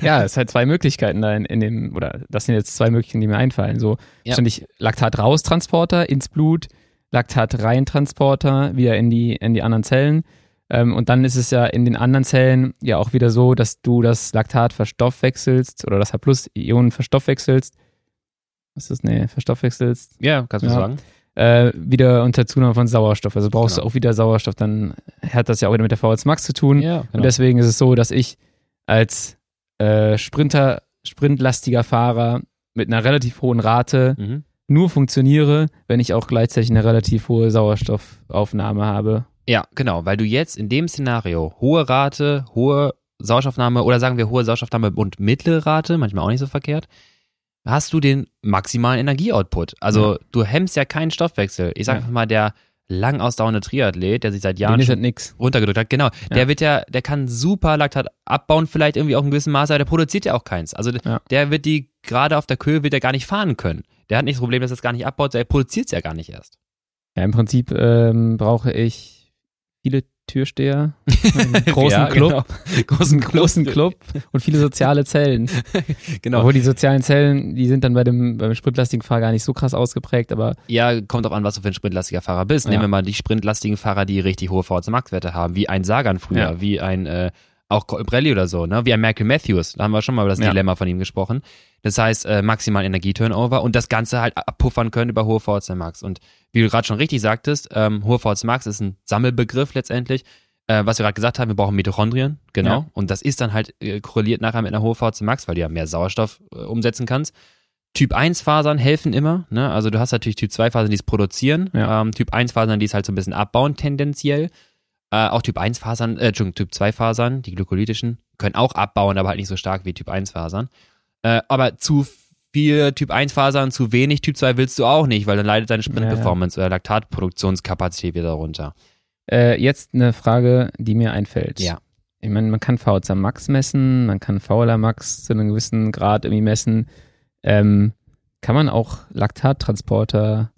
ja, es hat zwei Möglichkeiten da in, in dem, oder das sind jetzt zwei Möglichkeiten, die mir einfallen. So, Ja. ständig Laktat-Raustransporter ins Blut, Laktat-Reintransporter wieder in die, in die anderen Zellen. Ähm, und dann ist es ja in den anderen Zellen ja auch wieder so, dass du das Laktat verstoffwechselst oder das H-Plus-Ionen verstoffwechselst. Was ist das? Nee, verstoffwechselst Ja, kannst du Ja. sagen. äh, wieder unter Zunahme von Sauerstoff. Also brauchst Genau. du auch wieder Sauerstoff, dann hat das ja auch wieder mit der VHS Max zu tun. Ja, Und deswegen ist es so, dass ich als äh, Sprinter, sprintlastiger Fahrer mit einer relativ hohen Rate Mhm. nur funktioniere, wenn ich auch gleichzeitig eine relativ hohe Sauerstoffaufnahme habe. Ja, genau, weil du jetzt in dem Szenario hohe Rate, hohe Sauerstoffnahme oder sagen wir hohe Sauerstoffnahme und mittlere Rate, manchmal auch nicht so verkehrt, hast du den maximalen Energieoutput. Also Ja. du hemmst ja keinen Stoffwechsel. Ich sag Ja. mal, der lang ausdauernde Triathlet, der sich seit Jahren halt nix. runtergedrückt hat, genau, Ja. der wird ja, der kann super Laktat abbauen, vielleicht irgendwie auch in gewissem Maße, aber der produziert ja auch keins. Also Ja. der wird die, gerade auf der Köhe wird er gar nicht fahren können. Der hat nicht das Problem, dass er es gar nicht abbaut, der produziert es ja gar nicht erst. Ja, im Prinzip ähm, brauche ich viele Türsteher, großen Ja, Club, genau. großen großen Club und viele soziale Zellen. Genau. Obwohl die sozialen Zellen, die sind dann bei dem beim sprintlastigen Fahrer gar nicht so krass ausgeprägt, aber Ja, kommt auch an, was du für ein sprintlastiger Fahrer bist. Ja. Nehmen wir mal die sprintlastigen Fahrer, die richtig hohe VHC Max-Werte haben, wie ein Sagan früher, Ja. wie ein äh, auch Colbrelli oder so, ne? wie ein Michael Matthews. Da haben wir schon mal über das Ja. Dilemma von ihm gesprochen. Das heißt, äh, maximal Energieturnover und das Ganze halt abpuffern können über hohe VHC Max. Und wie du gerade schon richtig sagtest, ähm, hohe VHC Max ist ein Sammelbegriff letztendlich. Äh, was wir gerade gesagt haben, wir brauchen Mitochondrien, genau. Ja. Und das ist dann halt äh, korreliert nachher mit einer hohen VHC Max, weil du ja mehr Sauerstoff äh, umsetzen kannst. Typ 1 Fasern helfen immer, ne? Also du hast natürlich Typ 2 Fasern, die es produzieren, Ja. ähm, Typ 1 Fasern, die es halt so ein bisschen abbauen tendenziell. Äh, auch Typ 1 Fasern, äh, Entschuldigung, Typ 2 Fasern, die glykolytischen, können auch abbauen, aber halt nicht so stark wie Typ 1 Fasern. Äh, aber zu viel Typ 1 Fasern, zu wenig Typ 2 willst du auch nicht, weil dann leidet deine Sprintperformance oder Laktatproduktionskapazität wieder runter. äh, jetzt eine Frage, die mir einfällt. Ja. Ich meine, man kann VHC Max messen, man kann VLA Max zu einem gewissen Grad irgendwie messen. Ähm, kann man auch Laktattransporter,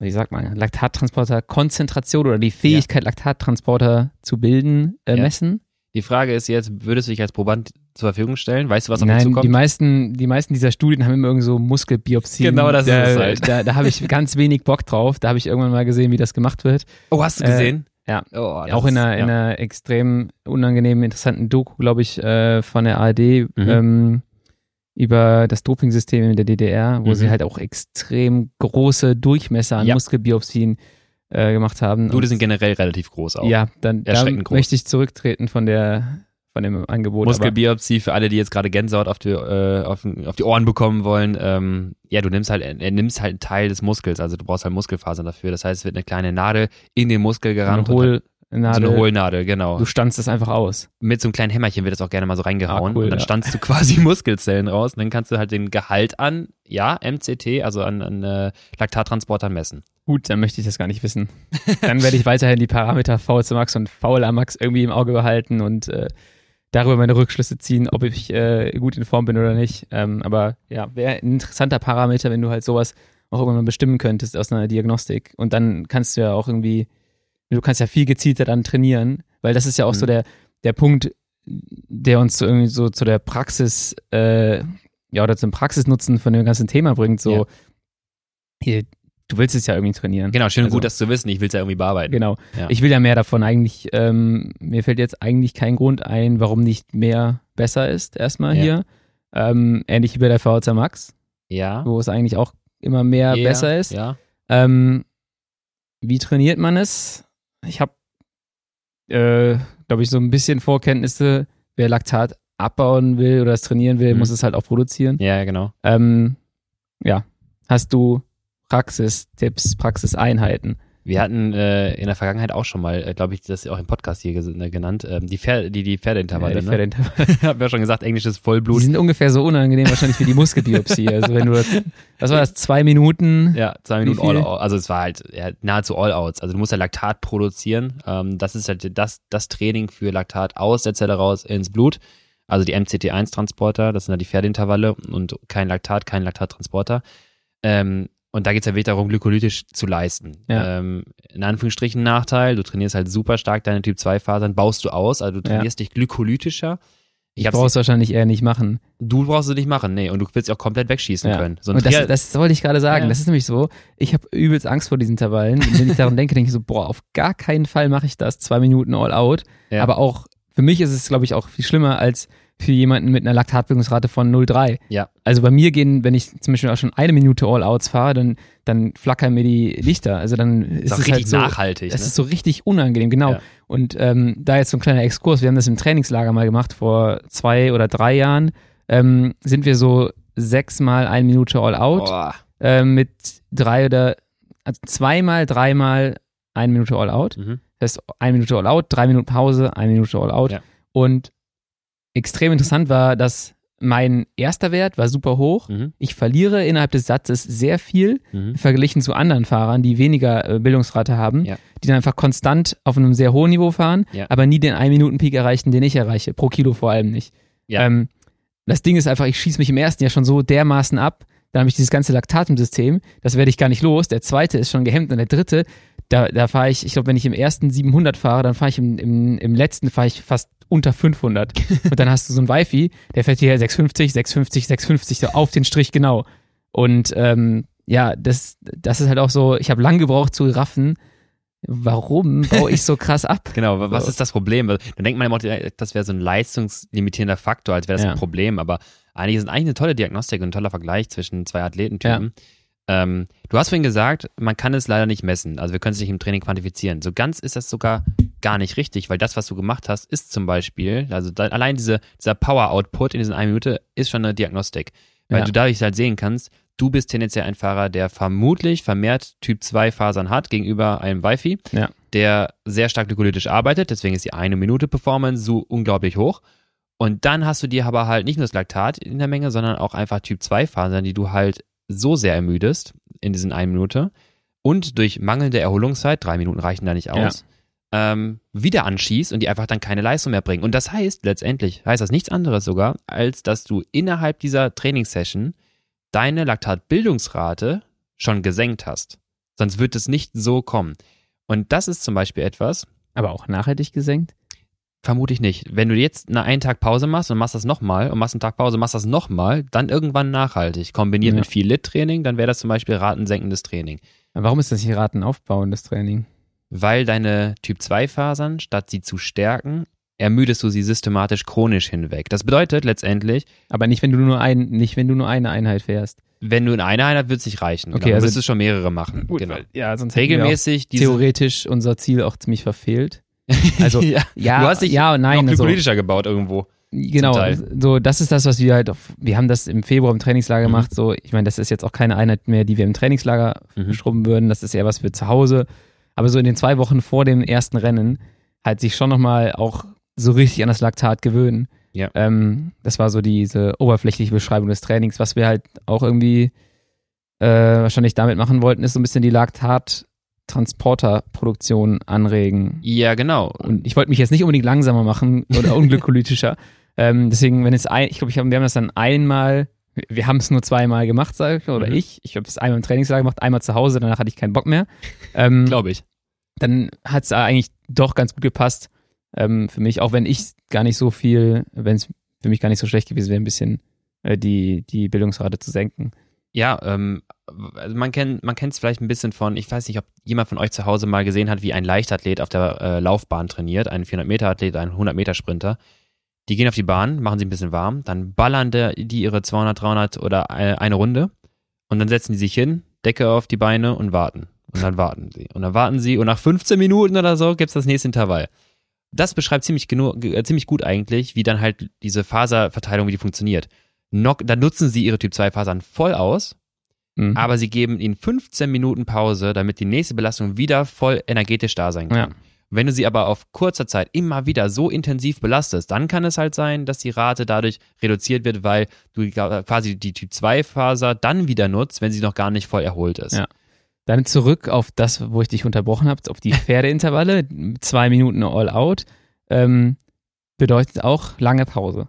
wie sagt man, Laktattransporter Konzentration oder die Fähigkeit, Laktattransporter zu bilden, äh, Ja. messen? Die Frage ist jetzt, würdest du dich als Proband zur Verfügung stellen? Weißt du, was auf Nein, zukommt? die meisten, die meisten dieser Studien haben immer irgend so Muskelbiopsien. Genau, das ist da, es halt. Da, da habe ich ganz wenig Bock drauf. Da habe ich irgendwann mal gesehen, wie das gemacht wird. oh, hast du Äh, gesehen? Ja. Oh, auch in ist- einer, in ja. einer extrem unangenehmen, interessanten Doku, glaube ich, äh, von der ARD Mhm. ähm, über das Dopingsystem in der DDR, wo Mhm. sie halt auch extrem große Durchmesser an Ja. Muskelbiopsien äh, gemacht haben. Blute Und- sind generell relativ groß auch. Ja, dann da Erschreckend groß. möchte ich zurücktreten von der von dem Angebot. Muskelbiopsie für alle, die jetzt gerade Gänsehaut auf die, äh, auf, auf die Ohren bekommen wollen. Ähm, ja, du nimmst halt, er nimmst halt einen Teil des Muskels, also du brauchst halt Muskelfasern dafür. Das heißt, es wird eine kleine Nadel in den Muskel gerammt. und Hohlnadel. Dann- so eine Hohlnadel, genau. Du standst es einfach aus. Mit so einem kleinen Hämmerchen wird das auch gerne mal so reingehauen. Ah, cool, und dann ja. standst du quasi Muskelzellen raus und dann kannst du halt den Gehalt an, ja, MCT, also an, an äh, Laktattransportern messen. Gut, dann möchte ich das gar nicht wissen. Dann werde ich weiterhin die Parameter VC Max und VLA Max irgendwie im Auge behalten und äh, darüber meine Rückschlüsse ziehen, ob ich äh, gut in Form bin oder nicht. Ähm, aber ja, wäre ein interessanter Parameter, wenn du halt sowas auch irgendwann mal bestimmen könntest aus einer Diagnostik. Und dann kannst du ja auch irgendwie, du kannst ja viel gezielter dann trainieren, weil das ist ja auch so Mhm. der, der Punkt, der uns so irgendwie so zu der Praxis, äh, ja, oder zum Praxisnutzen von dem ganzen Thema bringt. So, Ja. hier, du willst es ja irgendwie trainieren. Genau, schön und Also- gut, das zu wissen. Ich will es ja irgendwie bearbeiten. Genau. Ja. Ich will ja mehr davon eigentlich. Ähm, mir fällt jetzt eigentlich kein Grund ein, warum nicht mehr besser ist, erstmal Ja. hier. Ähm, ähnlich wie bei der VHC Max, Ja. wo es eigentlich auch immer mehr Ja, besser ist. Ja. Ähm, wie trainiert man es? Ich habe, äh, glaube ich, so ein bisschen Vorkenntnisse. Wer Laktat abbauen will oder es trainieren will, Mhm. muss es halt auch produzieren. Ja, genau. Ähm, ja, hast du Praxistipps, Praxiseinheiten? Wir hatten äh, in der Vergangenheit auch schon mal, äh, glaube ich, das auch im Podcast hier äh, genannt, ähm, die, Pfer die, die Pferdeintervalle. Ja, die ne? Pferdeintervalle. Hab ja schon gesagt, englisches Die Vollblut. sind ungefähr so unangenehm wahrscheinlich wie die Muskelbiopsie. Also wenn du das, was war das, zwei Minuten? Ja, zwei Minuten all out. Also es war halt ja, nahezu all outs. Also du musst ja Laktat produzieren. Ähm, das ist halt das, das Training für Laktat aus der Zelle raus ins Blut. Also die MCT1-Transporter, das sind ja die Pferdeintervalle und kein Laktat, kein Laktattransporter. Ähm, und da geht es ja wirklich darum, glykolytisch zu leisten. Ja. Ähm, in Anführungsstrichen Nachteil, du trainierst halt super stark deine Typ-2-Fasern, baust du aus, also du Ja. trainierst dich glykolytischer. Ich Ich brauchst du wahrscheinlich eher nicht machen. du brauchst es nicht machen, nee, und du willst auch komplett wegschießen Ja. können. So Und das, das wollte ich gerade sagen. Ja. Das ist nämlich so, ich habe übelst Angst vor diesen Intervallen. Und wenn ich daran denke, denke ich so, boah, auf gar keinen Fall mache ich das. Zwei Minuten all out. Ja. Aber auch, für mich ist es, glaube ich, auch viel schlimmer als für jemanden mit einer Laktatbildungsrate von 0,3. Ja. Also bei mir gehen, wenn ich zum Beispiel auch schon eine Minute All-Outs fahre, dann, dann flackern mir die Lichter. Also dann ist, ist es richtig halt so, nachhaltig. Das ne? ist so richtig unangenehm, genau. Ja. Und ähm, da jetzt so ein kleiner Exkurs, wir haben das im Trainingslager mal gemacht vor zwei oder drei Jahren, ähm, sind wir so sechsmal eine Minute all out Boah. äh, mit drei oder also zweimal, dreimal eine Minute all out. Mhm. Das heißt eine Minute all out, drei Minuten Pause, eine Minute all out. Ja. Und extrem interessant war, dass mein erster Wert war super hoch. Mhm. Ich verliere innerhalb des Satzes sehr viel Mhm. verglichen zu anderen Fahrern, die weniger äh, Bildungsrate haben, Ja. die dann einfach konstant auf einem sehr hohen Niveau fahren, Ja. aber nie den 1-Minuten-Peak erreichen, den ich erreiche, pro Kilo vor allem nicht. Ja. Ähm, das Ding ist einfach, ich schieße mich im ersten Jahr schon so dermaßen ab, dann habe ich dieses ganze Laktat im System, das werde ich gar nicht los. Der zweite ist schon gehemmt und der dritte, da, da fahre ich, ich glaube, wenn ich im ersten 700 fahre, dann fahre ich im, im, im letzten fahre ich fast unter 500. und dann hast du so ein Wifi, der fährt hier 650, 650, 650 so auf den Strich genau. Und ähm, ja, das, das ist halt auch so, ich habe lang gebraucht zu raffen, warum baue ich so krass ab? Genau, wa- was So. ist das Problem? Dann denkt man immer, auch, das wäre so ein leistungslimitierender Faktor, als wäre das Ja. ein Problem. Aber eigentlich ist es eigentlich eine tolle Diagnostik und ein toller Vergleich zwischen zwei Athletentypen. Ähm, du hast vorhin gesagt, man kann es leider nicht messen. Also wir können es nicht im Training quantifizieren. So ganz ist das sogar gar nicht richtig, weil das, was du gemacht hast, ist zum Beispiel, also da, allein diese, dieser Power-Output in diesen eine Minute ist schon eine Diagnostik. Weil Ja. du dadurch halt sehen kannst, du bist tendenziell ein Fahrer, der vermutlich vermehrt Typ 2 Fasern hat gegenüber einem Wi-Fi Ja. der sehr stark glykolytisch arbeitet, deswegen ist die eine Minute Performance so unglaublich hoch. Und dann hast du dir aber halt nicht nur das Laktat in der Menge, sondern auch einfach Typ 2 Fasern, die du halt so sehr ermüdest in diesen eine Minute und durch mangelnde Erholungszeit, drei Minuten reichen da nicht aus, ähm, wieder anschießt und die einfach dann keine Leistung mehr bringen. Und das heißt letztendlich, heißt das nichts anderes sogar, als dass du innerhalb dieser Trainingssession deine Laktatbildungsrate schon gesenkt hast. Sonst wird es nicht so kommen. Und das ist zum Beispiel etwas, Aber auch nachhaltig gesenkt? vermute ich nicht. Wenn du jetzt eine einen Tag Pause machst und machst das nochmal und machst einen Tag Pause, machst das nochmal, dann irgendwann nachhaltig. Kombiniert Ja. mit viel Lit-Training, dann wäre das zum Beispiel ratensenkendes Training. Aber warum ist das nicht ratenaufbauendes Training? Weil deine Typ-2-Fasern, statt sie zu stärken, ermüdest du sie systematisch chronisch hinweg. Das bedeutet letztendlich, Aber nicht, wenn du nur ein, nicht, wenn du nur eine Einheit fährst. wenn du in einer Einheit wird es nicht reichen. Okay, genau. also- du müsstest schon mehrere machen. genau. weil- ja, sonst Regelmäßig theoretisch unser Ziel auch ziemlich verfehlt. Also, ja. ja, du hast dich ja und nein. noch also, glykolytischer gebaut irgendwo. genau, so, das ist das, was wir halt, auf, wir haben das im Februar im Trainingslager Mhm. gemacht, so, ich meine, das ist jetzt auch keine Einheit mehr, die wir im Trainingslager Mhm. schrubben würden, das ist eher was für zu Hause, aber so in den zwei Wochen vor dem ersten Rennen halt sich schon nochmal auch so richtig an das Laktat gewöhnen. Ja. Ähm, das war so diese oberflächliche Beschreibung des Trainings, was wir halt auch irgendwie äh, wahrscheinlich damit machen wollten, ist so ein bisschen die Laktat-Transporterproduktion anregen. Ja, genau. Und ich wollte mich jetzt nicht unbedingt langsamer machen oder unglykolytischer. ähm, deswegen, wenn es ein, ich glaube, ich hab, wir haben das dann einmal, wir haben es nur zweimal gemacht, sag ich, oder Mhm. ich. Ich habe es einmal im Trainingslager gemacht, einmal zu Hause, danach hatte ich keinen Bock mehr. Ähm, Glaube ich. dann hat es eigentlich doch ganz gut gepasst ähm, für mich, auch wenn ich gar nicht so viel, wenn es für mich gar nicht so schlecht gewesen wäre, ein bisschen äh, die, die Bildungsrate zu senken. Ja, ähm, also man kennt man kennt es vielleicht ein bisschen von, ich weiß nicht, ob jemand von euch zu Hause mal gesehen hat, wie ein Leichtathlet auf der äh, Laufbahn trainiert, ein 400-Meter-Athlet, ein 100-Meter-Sprinter. Die gehen auf die Bahn, machen sie ein bisschen warm, dann ballern der, die ihre 200, 300 oder eine, eine Runde und dann setzen die sich hin, Decke auf die Beine und warten. Und dann warten sie. Und dann warten sie und nach 15 Minuten oder so gibt's das nächste Intervall. Das beschreibt ziemlich, genug, äh, ziemlich gut eigentlich, wie dann halt diese Faserverteilung, wie die funktioniert. Noch, dann nutzen sie ihre Typ-2-Fasern voll aus, Mhm. aber sie geben ihnen 15 Minuten Pause, damit die nächste Belastung wieder voll energetisch da sein kann. Ja. Wenn du sie aber auf kurzer Zeit immer wieder so intensiv belastest, dann kann es halt sein, dass die Rate dadurch reduziert wird, weil du quasi die Typ-2-Faser dann wieder nutzt, wenn sie noch gar nicht voll erholt ist. Ja. Dann zurück auf das, wo ich dich unterbrochen habe, auf die Pferdeintervalle. Zwei Minuten All-Out. Ähm, bedeutet auch lange Pause.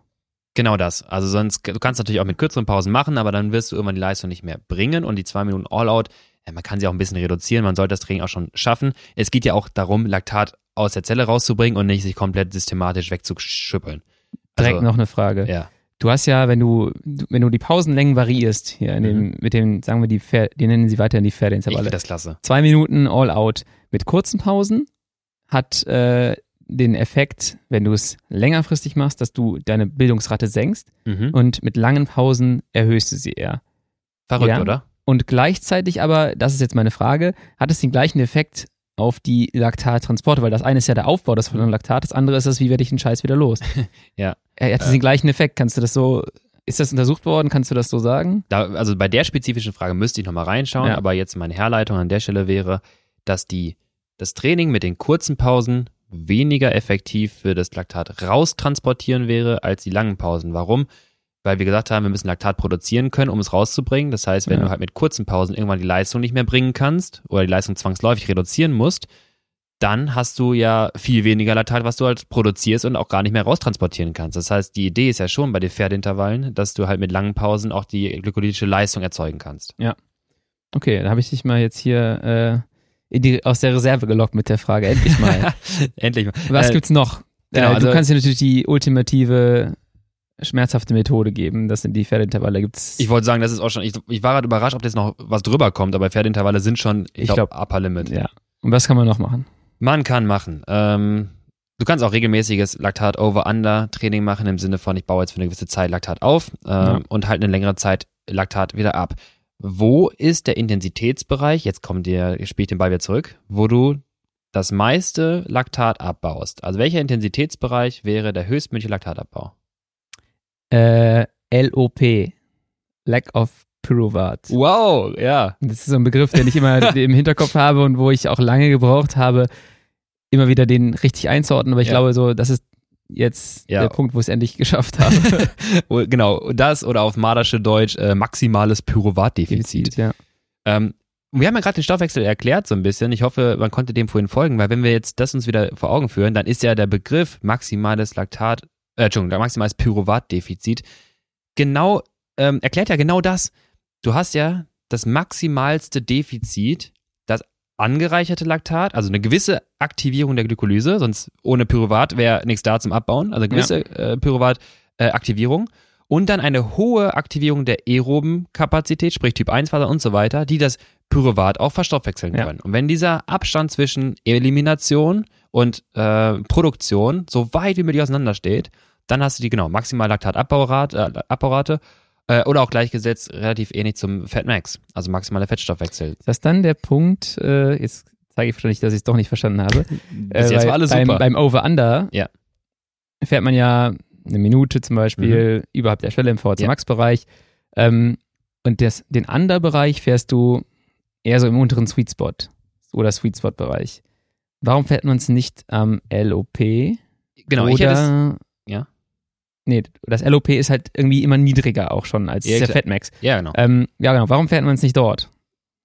Genau das. Also sonst, du kannst natürlich auch mit kürzeren Pausen machen, aber dann wirst du irgendwann die Leistung nicht mehr bringen und die zwei Minuten All-Out, man kann sie auch ein bisschen reduzieren, man sollte das Training auch schon schaffen. Es geht ja auch darum, Laktat aus der Zelle rauszubringen und nicht sich komplett systematisch wegzuschüppeln. Direkt Also, noch eine Frage. Ja. Du hast ja, wenn du, wenn du die Pausenlängen variierst, hier in dem, mit dem, sagen wir die Pferde, die nennen sie weiterhin die Ich finde Pferdeintervalle. das klasse. Zwei Minuten All-Out mit kurzen Pausen hat äh, den Effekt, wenn du es längerfristig machst, dass du deine Bildungsrate senkst Mhm. und mit langen Pausen erhöhst du sie eher. Verrückt, Ja. oder? Und gleichzeitig aber, das ist jetzt meine Frage, hat es den gleichen Effekt auf die Laktattransporte, weil das eine ist ja der Aufbau des von Laktat, das andere ist das, wie werde ich den Scheiß wieder los. Ja. Er hat es den gleichen Effekt. Kannst du das so, ist das untersucht worden? Kannst du das so sagen? Da, also bei der spezifischen Frage müsste ich nochmal reinschauen, Ja. aber jetzt meine Herleitung an der Stelle wäre, dass die, das Training mit den kurzen Pausen weniger effektiv für das Laktat raustransportieren wäre als die langen Pausen. Warum? Weil wir gesagt haben, wir müssen Laktat produzieren können, um es rauszubringen. Das heißt, wenn Ja. du halt mit kurzen Pausen irgendwann die Leistung nicht mehr bringen kannst oder die Leistung zwangsläufig reduzieren musst, dann hast du ja viel weniger Laktat, was du halt produzierst und auch gar nicht mehr raustransportieren kannst. Das heißt, die Idee ist ja schon bei den Pferdeintervallen, dass du halt mit langen Pausen auch die glykolytische Leistung erzeugen kannst. Okay, dann habe ich dich mal jetzt hier äh, in die, aus der Reserve gelockt mit der Frage. Endlich mal. Endlich mal. Was Äh, gibt's noch? genau, äh, also- du kannst dir natürlich die ultimative schmerzhafte Methode geben. Das sind die Pferdeintervalle. Gibt's. Ich wollte sagen, das ist auch schon, ich, ich war gerade überrascht, ob jetzt noch was drüber kommt, aber Pferdeintervalle sind schon, ich, Ich glaube, glaub- Upper Limit. ja. Und was kann man noch machen? Man kann machen. Ähm, du kannst auch regelmäßiges Laktat-Over-Under-Training machen, im Sinne von, ich baue jetzt für eine gewisse Zeit Laktat auf ähm, Ja. und halt eine längere Zeit Laktat wieder ab. Wo ist der Intensitätsbereich, jetzt kommt dir, spiele ich den Ball wieder zurück, wo du das meiste Laktat abbaust? Also welcher Intensitätsbereich wäre der höchstmögliche Laktatabbau? Äh, LOP. Lack of Pyruvat. Wow, ja. Das ist so ein Begriff, den ich immer im Hinterkopf habe und wo ich auch lange gebraucht habe, immer wieder den richtig einzuordnen. Aber ich Ja. glaube so, das ist jetzt Ja. der Punkt, wo ich es endlich geschafft habe. Genau, das oder auf Mardersche Deutsch äh, maximales Pyruvatdefizit. ja. Ähm, wir haben ja gerade den Stoffwechsel erklärt so ein bisschen. Ich hoffe, man konnte dem vorhin folgen, weil wenn wir jetzt das uns wieder vor Augen führen, dann ist ja der Begriff maximales Laktat, äh, Entschuldigung, maximales Pyruvatdefizit genau, ähm, erklärt ja genau das. Du hast ja das maximalste Defizit, das angereicherte Laktat, also eine gewisse Aktivierung der Glykolyse, sonst ohne Pyruvat wäre nichts da zum Abbauen, also eine gewisse äh, Pyruvat-Aktivierung und dann eine hohe Aktivierung der aeroben Kapazität, sprich Typ 1 Faser und so weiter, die das Pyruvat auch verstoffwechseln Ja. können. Und wenn dieser Abstand zwischen Elimination und äh, Produktion so weit wie möglich auseinander steht, dann hast du die, genau, maximale Laktatabbaurate äh, Abbaurate, äh, oder auch gleichgesetzt relativ ähnlich zum Fatmax, also maximale Fettstoffwechsel. Ist das dann der Punkt, äh, jetzt zeige ich wahrscheinlich, dass ich es doch nicht verstanden habe. Bis Äh, jetzt war alles beim, super. Beim Over-Under Ja. fährt man ja eine Minute zum Beispiel überhalb der Schwelle im VHC Mhm. Ja. Ähm, und das, den Under-Bereich fährst du eher so im unteren Sweet Spot oder Sweet Spot-Bereich. Warum fährt man es nicht am LOP? genau, oder, ich hätte es, ja. Nee, das LOP ist halt irgendwie immer niedriger auch schon als Ja, der. Fatmax. ja, genau. Ähm, ja, genau. Warum fährt man es nicht dort?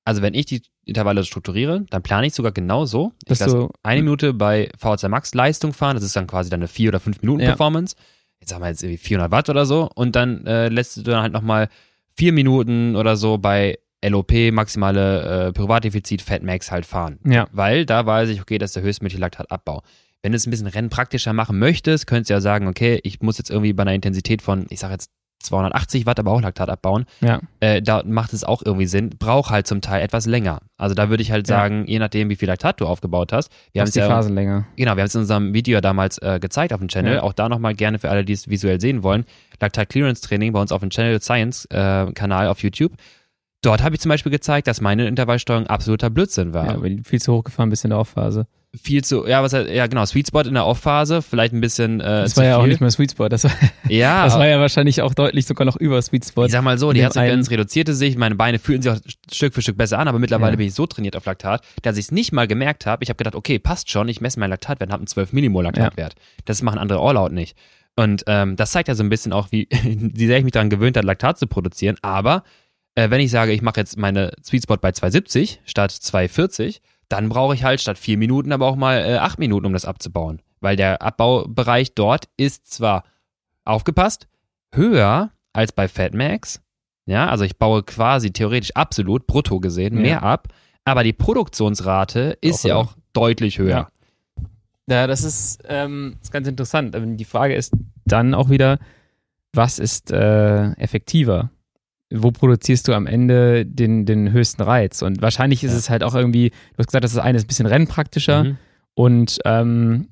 Also wenn ich die Intervalle strukturiere, dann plane ich sogar genau so. Ich Dass lasse du- eine Minute bei VHC Max Leistung fahren, das ist dann quasi dann eine 4 oder 5 Minuten Ja. Performance. Jetzt sagen wir jetzt irgendwie 400 Watt oder so und dann äh, lässt du dann halt nochmal 4 Minuten oder so bei LOP, maximale äh, Privatdefizit, Fat Max halt fahren. Ja. Weil da weiß ich, okay, das ist der höchstmögliche Laktatabau. Wenn du es ein bisschen rennpraktischer machen möchtest, könntest du ja sagen, okay, ich muss jetzt irgendwie bei einer Intensität von, ich sag jetzt 280 Watt, aber auch Laktat abbauen Ja. äh, da macht es auch irgendwie Sinn, braucht halt zum Teil etwas länger. Also da würde ich halt Ja. sagen, je nachdem, wie viel Laktat du aufgebaut hast. Wir haben die ja, Phasen länger. genau, wir haben es in unserem Video damals äh, gezeigt auf dem Channel. Ja. Auch da nochmal gerne für alle, die es visuell sehen wollen. Laktat Clearance Training bei uns auf dem Channel Science äh, Kanal auf YouTube. Dort habe ich zum Beispiel gezeigt, dass meine Intervallsteuerung absoluter Blödsinn war. Ja, weil viel zu hoch gefahren bist in der Aufphase. Viel zu, ja, was, ja genau, Sweet Spot in der Off-Phase, vielleicht ein bisschen äh, Das war ja auch viel. nicht mehr Sweet Spot. Das war, ja, das war ja wahrscheinlich auch deutlich sogar noch über Sweet Spot. Ich sag mal so, die Herzfrequenz reduzierte sich, meine Beine fühlen sich auch Stück für Stück besser an, aber mittlerweile Ja. bin ich so trainiert auf Laktat, dass ich es nicht mal gemerkt habe. Ich habe gedacht, okay, passt schon, ich messe meinen Laktatwert, habe einen 12 Millimol Laktatwert. Das machen andere All-Out nicht. Und ähm, das zeigt ja so ein bisschen auch, wie, wie sehr ich mich daran gewöhnt habe, Laktat zu produzieren. Aber äh, wenn ich sage, ich mache jetzt meine Sweet Spot bei 270 statt 240, dann brauche ich halt statt vier Minuten aber auch mal äh, acht Minuten, um das abzubauen. Weil der Abbaubereich dort ist zwar aufgepasst, höher als bei Fatmax. Ja, also ich baue quasi theoretisch absolut brutto gesehen Ja. mehr ab, aber die Produktionsrate ist Auch ja höher. auch deutlich höher. Ja. Ja, das ist, ähm, ist ganz interessant. Aber Die Frage ist dann auch wieder, was ist äh, effektiver? Wo produzierst du am Ende den, den höchsten Reiz? Und wahrscheinlich ist Ja. es halt auch irgendwie, du hast gesagt, das eine ist ein bisschen rennpraktischer Mhm. und ähm,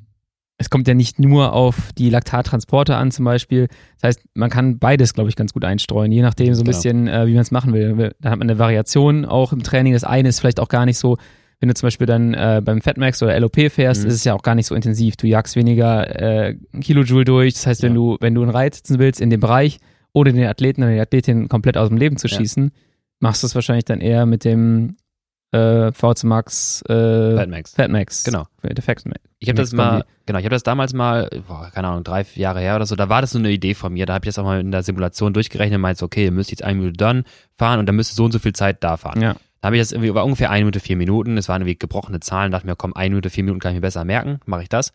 es kommt ja nicht nur auf die Laktattransporter an zum Beispiel. Das heißt, man kann beides, glaube ich, ganz gut einstreuen, je nachdem so ein Genau. bisschen, äh, wie man es machen will. Da hat man eine Variation auch im Training. Das eine ist vielleicht auch gar nicht so, wenn du zum Beispiel dann äh, beim Fatmax oder LOP fährst, Mhm. ist es ja auch gar nicht so intensiv. Du jagst weniger äh, Kilojoule durch. Das heißt, wenn Ja. du, wenn du einen Reiz setzen willst in dem Bereich, ohne den Athleten oder die Athletin komplett aus dem Leben zu Ja. schießen, machst du es wahrscheinlich dann eher mit dem äh, VC Max äh, Fatmax. Fatmax. Genau. Der Fatmax. Ich habe das mal, genau, ich habe das damals mal, boah, keine Ahnung, drei Jahre her oder so, da war das so eine Idee von mir, da habe ich das auch mal in der Simulation durchgerechnet und meinte, okay, ihr müsst jetzt eine Minute dann fahren und dann müsst ihr so und so viel Zeit da fahren. Ja. Da habe ich das irgendwie, war ungefähr eine Minute, vier Minuten, es waren irgendwie gebrochene Zahlen, dachte mir, komm, eine Minute, vier Minuten kann ich mir besser merken, mache ich das.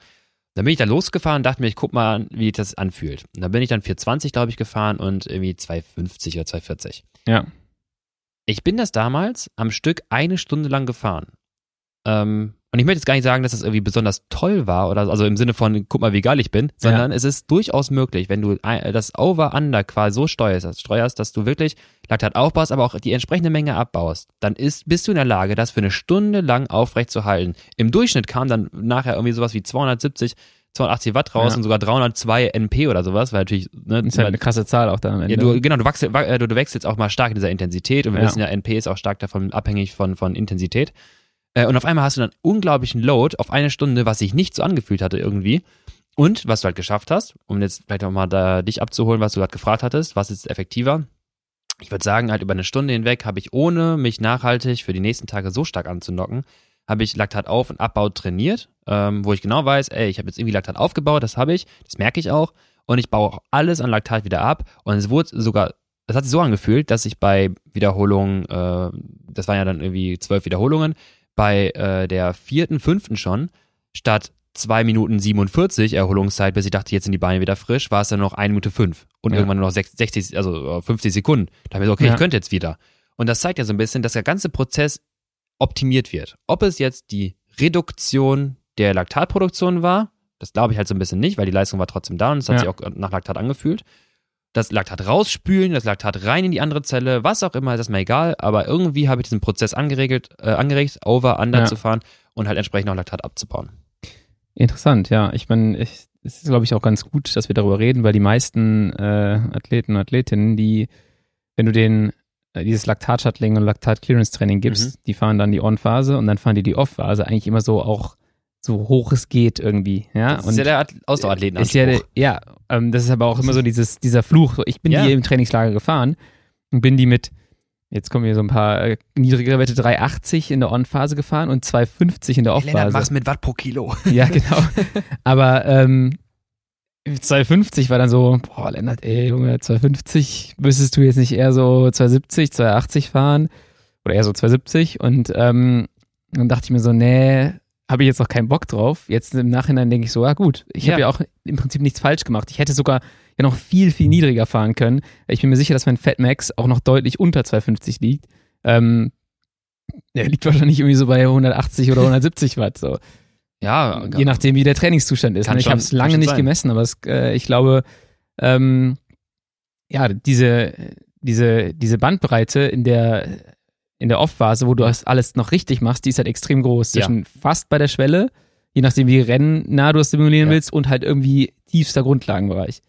Dann bin ich da losgefahren und dachte mir, ich guck mal, wie das anfühlt. Und dann bin ich dann 420, glaube ich, gefahren und irgendwie 250 oder 240. Ja. Ich bin das damals am Stück eine Stunde lang gefahren. Ähm, und ich möchte jetzt gar nicht sagen, dass das irgendwie besonders toll war oder also im Sinne von, guck mal, wie geil ich bin, sondern es ist durchaus möglich, wenn du das Over-Under quasi so steuerst, steuerst, dass du wirklich Laktat aufbaust, aber auch die entsprechende Menge abbaust, dann ist, bist du in der Lage, das für eine Stunde lang aufrecht zu halten. Im Durchschnitt kam dann nachher irgendwie sowas wie 270, 280 Watt raus Ja. und sogar 302 NP oder sowas, weil natürlich, ne, Das ist halt eine krasse Zahl auch dann am Ende. ja, du, genau, du, wachsel, wa- äh, du, du wechselst auch mal stark in dieser Intensität und wir Ja. wissen ja, NP ist auch stark davon abhängig von, von Intensität. Äh, und auf einmal hast du dann unglaublichen Load auf eine Stunde, was sich nicht so angefühlt hatte irgendwie. Und was du halt geschafft hast, um jetzt vielleicht auch mal da dich abzuholen, was du gerade gefragt hattest, was ist effektiver? Ich würde sagen, halt über eine Stunde hinweg habe ich, ohne mich nachhaltig für die nächsten Tage so stark anzunocken, habe ich Laktat auf und Abbau trainiert, ähm, wo ich genau weiß, ey, ich habe jetzt irgendwie Laktat aufgebaut, das habe ich, das merke ich auch und ich baue auch alles an Laktat wieder ab und es wurde sogar, es hat sich so angefühlt, dass ich bei Wiederholungen, äh, das waren ja dann irgendwie zwölf Wiederholungen, bei äh, der vierten, fünften schon, statt zwei Minuten 47 Erholungszeit, bis ich dachte, jetzt sind die Beine wieder frisch, war es dann noch eine Minute fünf und Ja. irgendwann nur noch sech- 60, also äh, 50 Sekunden. Da habe ich so, okay, Ja. ich könnte jetzt wieder. Und das zeigt ja so ein bisschen, dass der ganze Prozess optimiert wird. Ob es jetzt die Reduktion der Laktatproduktion war, das glaube ich halt so ein bisschen nicht, weil die Leistung war trotzdem da und es hat Ja. sich auch nach Laktat angefühlt. Das Laktat rausspülen, das Laktat rein in die andere Zelle, was auch immer, ist das mir egal, aber irgendwie habe ich diesen Prozess angeregelt, äh, angeregt, over, under Ja. zu fahren und halt entsprechend auch Laktat abzubauen. Interessant, ja. Ich meine, es ist, glaube ich, auch ganz gut, dass wir darüber reden, weil die meisten äh, Athleten und Athletinnen, die, wenn du denen äh, dieses Laktat-Shuttling und Laktat-Clearance-Training gibst, die fahren dann die On-Phase und dann fahren die die Off-Phase eigentlich immer so auch so hoch es geht irgendwie. Ja, Das ist ja der At- Ausdauerathletenanspruch. ist ja, der- ja ähm, das ist aber auch immer so dieses, dieser Fluch. Ich bin Ja. die im Trainingslager gefahren und bin die mit, jetzt kommen hier so ein paar äh, niedrigere Werte, 380 in der On-Phase gefahren und 250 in der Lennart, Off-Phase. mach's mit Watt pro Kilo. Ja, genau. Aber ähm, 250 war dann so, boah, Lennart, ey, Junge, 250, müsstest du jetzt nicht eher so 270, 280 fahren? Oder eher so 270? Und ähm, dann dachte ich mir so, nee, habe ich jetzt noch keinen Bock drauf. Jetzt im Nachhinein denke ich so, ja gut, ich Ja. habe ja auch im Prinzip nichts falsch gemacht. Ich hätte sogar ja noch viel, viel niedriger fahren können. Ich bin mir sicher, dass mein Fatmax auch noch deutlich unter 250 liegt. Ähm, der liegt wahrscheinlich irgendwie so bei 180 oder 170 Watt. So. Ja, Je nachdem, wie der Trainingszustand ist. Ne? Ich habe es lange nicht sein. gemessen, aber es, äh, ich glaube, ähm, ja, diese, diese, diese Bandbreite in der, in der Off-Phase, wo du das alles noch richtig machst, die ist halt extrem groß. Ja. Zwischen fast bei der Schwelle, je nachdem, wie rennnah du es simulieren Ja. willst, und halt irgendwie tiefster Grundlagenbereich.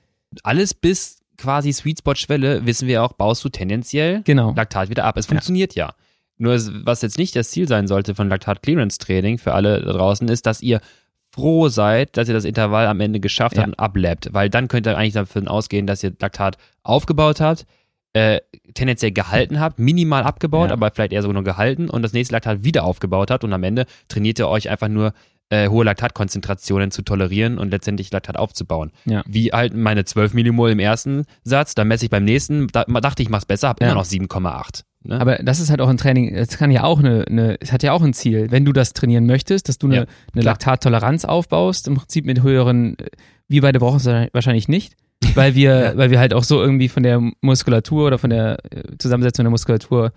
alles bis quasi Sweet Spot Schwelle, wissen wir auch, baust du tendenziell Genau. Laktat wieder ab. Es funktioniert ja. Nur es- was jetzt nicht das Ziel sein sollte von Laktat Clearance Training für alle da draußen ist, dass ihr froh seid, dass ihr das Intervall am Ende geschafft Ja. habt und ablappt, weil dann könnt ihr eigentlich davon ausgehen, dass ihr Laktat aufgebaut habt, äh, tendenziell gehalten habt, minimal abgebaut, Ja. aber vielleicht eher sogar nur gehalten und das nächste Laktat wieder aufgebaut habt und am Ende trainiert ihr euch einfach nur äh, hohe Laktatkonzentrationen zu tolerieren und letztendlich Laktat aufzubauen. Ja. Wie halt meine 12 Millimol im ersten Satz, dann messe ich beim nächsten, da dachte ich, mach's besser, hab Ja. immer noch 7,8. Ne? Aber das ist halt auch ein Training, es kann ja auch eine, eine, es hat ja auch ein Ziel, wenn du das trainieren möchtest, dass du eine, Ja, eine. Laktattoleranz aufbaust, im Prinzip mit höheren, äh, wir beide brauchen es wahrscheinlich nicht, weil wir, Ja. weil wir halt auch so irgendwie von der Muskulatur oder von der äh, Zusammensetzung der Muskulatur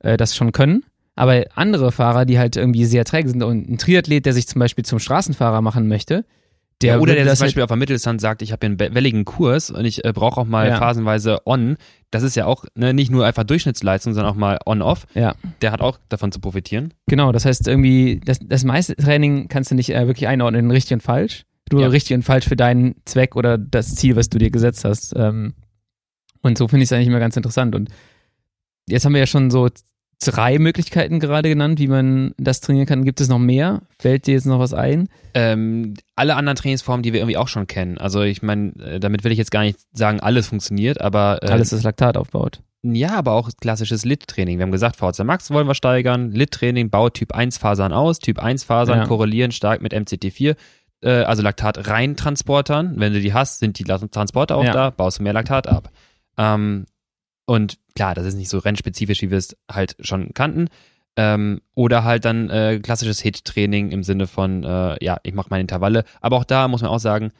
äh, das schon können. Aber andere Fahrer, die halt irgendwie sehr träge sind und ein Triathlet, der sich zum Beispiel zum Straßenfahrer machen möchte, der ja, oder der das zum Beispiel auf der Mitteldistanz sagt, ich habe hier einen welligen Kurs und ich äh, brauche auch mal Ja. phasenweise on. Das ist ja auch ne, nicht nur einfach Durchschnittsleistung, sondern auch mal on-off. Ja. Der hat auch davon zu profitieren. Genau, das heißt irgendwie, das, das meiste Training kannst du nicht äh, wirklich einordnen in richtig und falsch. Du Ja. richtig und falsch für deinen Zweck oder das Ziel, was du dir gesetzt hast. Ähm, und so finde ich es eigentlich immer ganz interessant. Und jetzt haben wir ja schon so drei Möglichkeiten gerade genannt, wie man das trainieren kann. Gibt es noch mehr? Fällt dir jetzt noch was ein? Ähm, alle anderen Trainingsformen, die wir irgendwie auch schon kennen. Also ich meine, äh, damit will ich jetzt gar nicht sagen, alles funktioniert, aber äh, Alles, das Laktat aufbaut. Ja, aber auch klassisches Lit-Training. Wir haben gesagt, VHC Max wollen wir steigern. Lit-Training baut Typ 1 Fasern aus. Typ 1 Fasern Ja. korrelieren stark mit MCT4, äh, also Laktat-Reintransportern. Wenn du die hast, sind die Transporter auch Ja. da, baust du mehr Laktat ab. Ähm, und klar, das ist nicht so rennspezifisch, wie wir es halt schon kannten. Ähm, oder halt dann äh, klassisches Hit-Training im Sinne von, äh, ja, ich mache meine Intervalle. Aber auch da muss man auch sagen,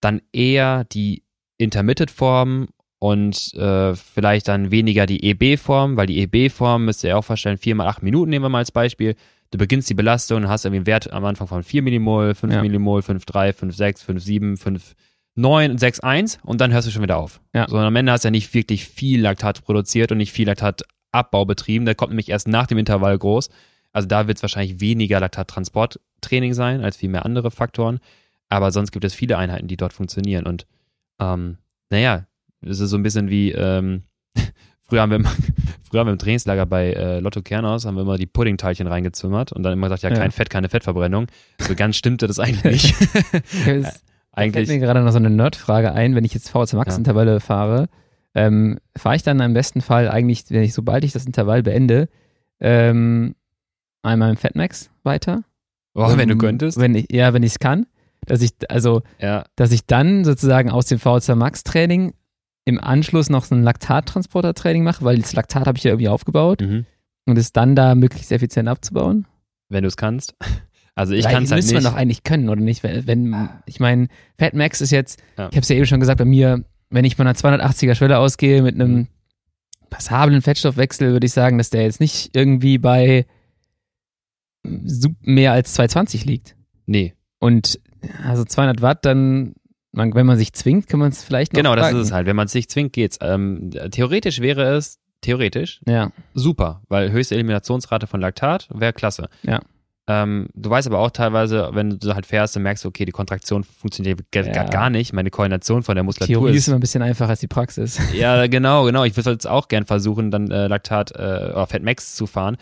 dann eher die Intermittent-Form und äh, vielleicht dann weniger die EB-Form, weil die EB-Form müsst ihr auch vorstellen, 4 mal 8 Minuten nehmen wir mal als Beispiel. Du beginnst die Belastung und hast irgendwie einen Wert am Anfang von 4 Millimol, 5 Ja. Millimol, 5,3, 5,6, 5,7, 5,9, 6,1 und dann hörst du schon wieder auf. Ja. So, und am Ende hast du ja nicht wirklich viel Laktat produziert und nicht viel Laktatabbau betrieben. Der kommt nämlich erst nach dem Intervall groß. Also da wird es wahrscheinlich weniger Laktattransporttraining sein als viel mehr andere Faktoren. Aber sonst gibt es viele Einheiten, die dort funktionieren. Und ähm, naja, es ist so ein bisschen wie, ähm, früher haben wir immer, früher haben wir im Trainingslager bei äh, Lotto Kernhaus, haben wir immer die Puddingteilchen reingezimmert und dann immer gesagt, ja, Ja. kein Fett, keine Fettverbrennung. So ganz stimmte das eigentlich nicht. Fällt eigentlich, mir gerade noch so eine Nerdfrage ein, wenn ich jetzt VHC Max Ja. Intervalle fahre, ähm, fahre ich dann im besten Fall eigentlich, wenn ich sobald ich das Intervall beende, ähm, einmal im Fatmax weiter. oh, wenn du Um, könntest. Wenn ich, ja, wenn ich es kann. Dass ich, also, Ja, dass ich dann sozusagen aus dem VHC Max Training im Anschluss noch so ein Laktattransporter Training mache, weil das Laktat habe ich ja irgendwie aufgebaut mhm. und es dann da möglichst effizient abzubauen. wenn du es kannst. Also ich kann es halt müsste nicht. man doch eigentlich können, oder nicht? Wenn, wenn ich meine, Fatmax ist jetzt, Ja. ich habe es ja eben schon gesagt, bei mir, wenn ich von einer 280er Schwelle ausgehe mit einem Mhm. passablen Fettstoffwechsel, würde ich sagen, dass der jetzt nicht irgendwie bei mehr als 220 liegt. Nee. Und also 200 Watt, dann man, wenn man sich zwingt, kann man es vielleicht noch Genau, das ist es halt. Wenn man sich zwingt, geht's. Ähm, theoretisch wäre es, theoretisch, Ja, super, weil höchste Eliminationsrate von Laktat wäre klasse. Ja. Ähm, du weißt aber auch teilweise, wenn du halt fährst, dann merkst du, okay, die Kontraktion funktioniert gar, Ja. gar nicht. Meine Koordination von der Muskulatur Theorie ist ist. immer ein bisschen einfacher als die Praxis. Ja, genau, genau. Ich würde jetzt auch gern versuchen, dann äh, Laktat äh, oder Fatmax zu fahren.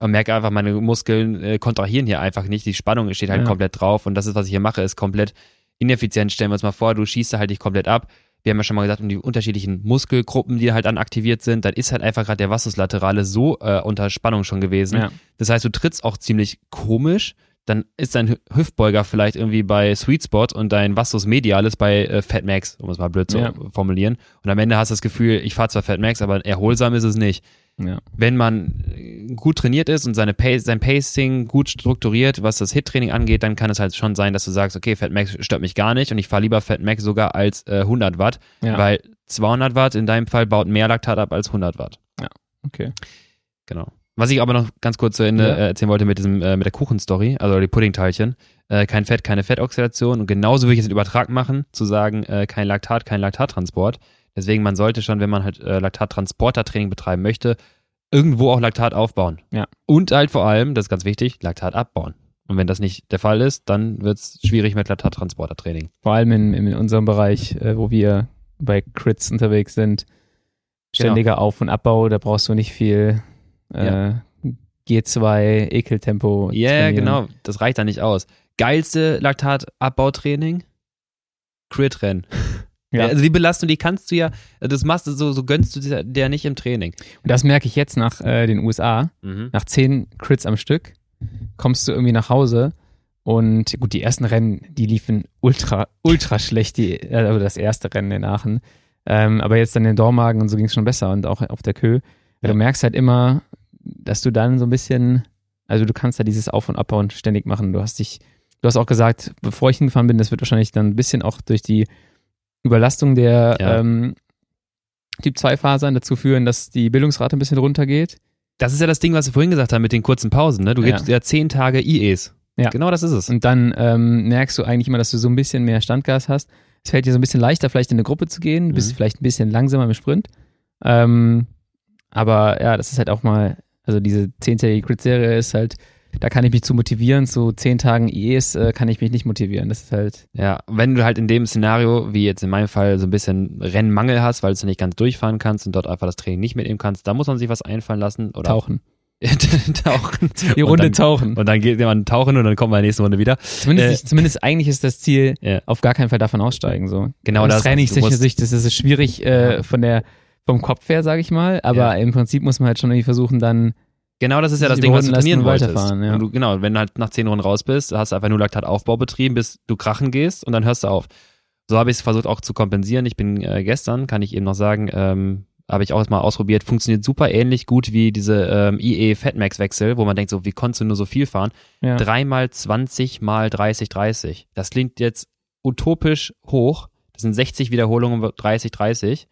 Und merke einfach, meine Muskeln äh, kontrahieren hier einfach nicht. Die Spannung steht halt Ja. komplett drauf. Und das ist, was ich hier mache, ist komplett ineffizient. Stellen wir uns mal vor, du schießt da halt dich komplett ab. Wir haben ja schon mal gesagt, um die unterschiedlichen Muskelgruppen, die halt dann aktiviert sind, dann ist halt einfach gerade der Vastus laterale so äh, unter Spannung schon gewesen. Ja. Das heißt, du trittst auch ziemlich komisch. Dann ist dein Hü- Hüftbeuger vielleicht irgendwie bei Sweet Spot und dein Vastus medialis bei äh, Fat Max, um es mal blöd zu Ja. formulieren. Und am Ende hast du das Gefühl, ich fahre zwar Fat Max, aber erholsam ist es nicht. Ja. Wenn man äh, gut trainiert ist und seine Pace, sein Pacing gut strukturiert, was das Hit-Training angeht, dann kann es halt schon sein, dass du sagst, okay, Fat Max stört mich gar nicht und ich fahre lieber Fat Max sogar als äh, 100 Watt, Ja. weil 200 Watt in deinem Fall baut mehr Laktat ab als 100 Watt. Okay. Genau. Was ich aber noch ganz kurz zu Ende Ja. äh, erzählen wollte mit diesem äh, mit der Kuchenstory, also die Puddingteilchen, äh, kein Fett, keine Fettoxidation und genauso würde ich jetzt den Übertrag machen, zu sagen, äh, kein Laktat, kein Laktattransport. Deswegen man sollte schon, wenn man halt äh, Laktattransportertraining betreiben möchte, irgendwo auch Laktat aufbauen. Ja. Und halt vor allem, das ist ganz wichtig, Laktat abbauen. Und wenn das nicht der Fall ist, dann wird es schwierig mit Laktattransportertraining. Vor allem in, in unserem Bereich, äh, wo wir bei Crits unterwegs sind. Ständiger Auf- und Abbau, da brauchst du nicht viel äh, Ja. G2, Ekeltempo. Ja, yeah, genau, das reicht da nicht aus. Geilste Laktatabbautraining? Crit-Rennen. Ja. Also die Belastung, die kannst du ja, das machst du so, so gönnst du dir der nicht im Training. Und das merke ich jetzt nach äh, den USA. Mhm. Nach zehn Crits am Stück kommst du irgendwie nach Hause und gut, die ersten Rennen, die liefen ultra, ultra schlecht, die, äh, also das erste Rennen in Aachen. Ähm, aber jetzt dann in Dormagen und so ging es schon besser und auch auf der Kö. Ja. Du merkst halt immer, dass du dann so ein bisschen, also du kannst da dieses Auf- und Abbauen ständig machen. Du hast dich, du hast auch gesagt, bevor ich hingefahren bin, das wird wahrscheinlich dann ein bisschen auch durch die Überlastung der Ja. ähm, Typ-2-Fasern dazu führen, dass die Bildungsrate ein bisschen runtergeht. Das ist ja das Ding, was wir vorhin gesagt haben mit den kurzen Pausen. Ne? Du Ja. gibst ja zehn Tage IEs. Ja. Genau das ist es. Und dann ähm, merkst du eigentlich immer, dass du so ein bisschen mehr Standgas hast. Es fällt dir so ein bisschen leichter, vielleicht in eine Gruppe zu gehen. Du bist Mhm. vielleicht ein bisschen langsamer im Sprint. Ähm, aber ja, das ist halt auch mal, also diese zehntägige Crit-Serie ist halt, da kann ich mich zu motivieren. Zu zehn Tagen IEs äh, kann ich mich nicht motivieren. Das ist halt, Ja, wenn du halt in dem Szenario, wie jetzt in meinem Fall, so ein bisschen Rennmangel hast, weil du nicht ganz durchfahren kannst und dort einfach das Training nicht mitnehmen kannst, da muss man sich was einfallen lassen. Oder Tauchen. tauchen. Die Und Runde dann, tauchen. Und dann geht jemand tauchen und dann kommt man in der nächsten Runde wieder. Zumindest, äh, zumindest eigentlich ist das Ziel, Ja. auf gar keinen Fall davon aussteigen. So. Genau Aus das. Du trainingstechnischer musst- Sicht ist es schwierig äh, von der, vom Kopf her, sage ich mal. Aber Ja. im Prinzip muss man halt schon irgendwie versuchen, dann Genau, das ist ja das Ding, was du trainieren wolltest. ja. Und du, genau, wenn du halt nach zehn Runden raus bist, hast du einfach nur Laktataufbau betrieben, bis du krachen gehst und dann hörst du auf. So habe ich es versucht auch zu kompensieren. Ich bin äh, gestern, kann ich eben noch sagen, ähm, habe ich auch mal ausprobiert, funktioniert super ähnlich gut wie diese ähm, IE Fatmax Wechsel, wo man denkt so, wie konntest du nur so viel fahren? ja. Dreimal 20 mal 30, 30. Das klingt jetzt utopisch hoch. Das sind 60 Wiederholungen 30, 30.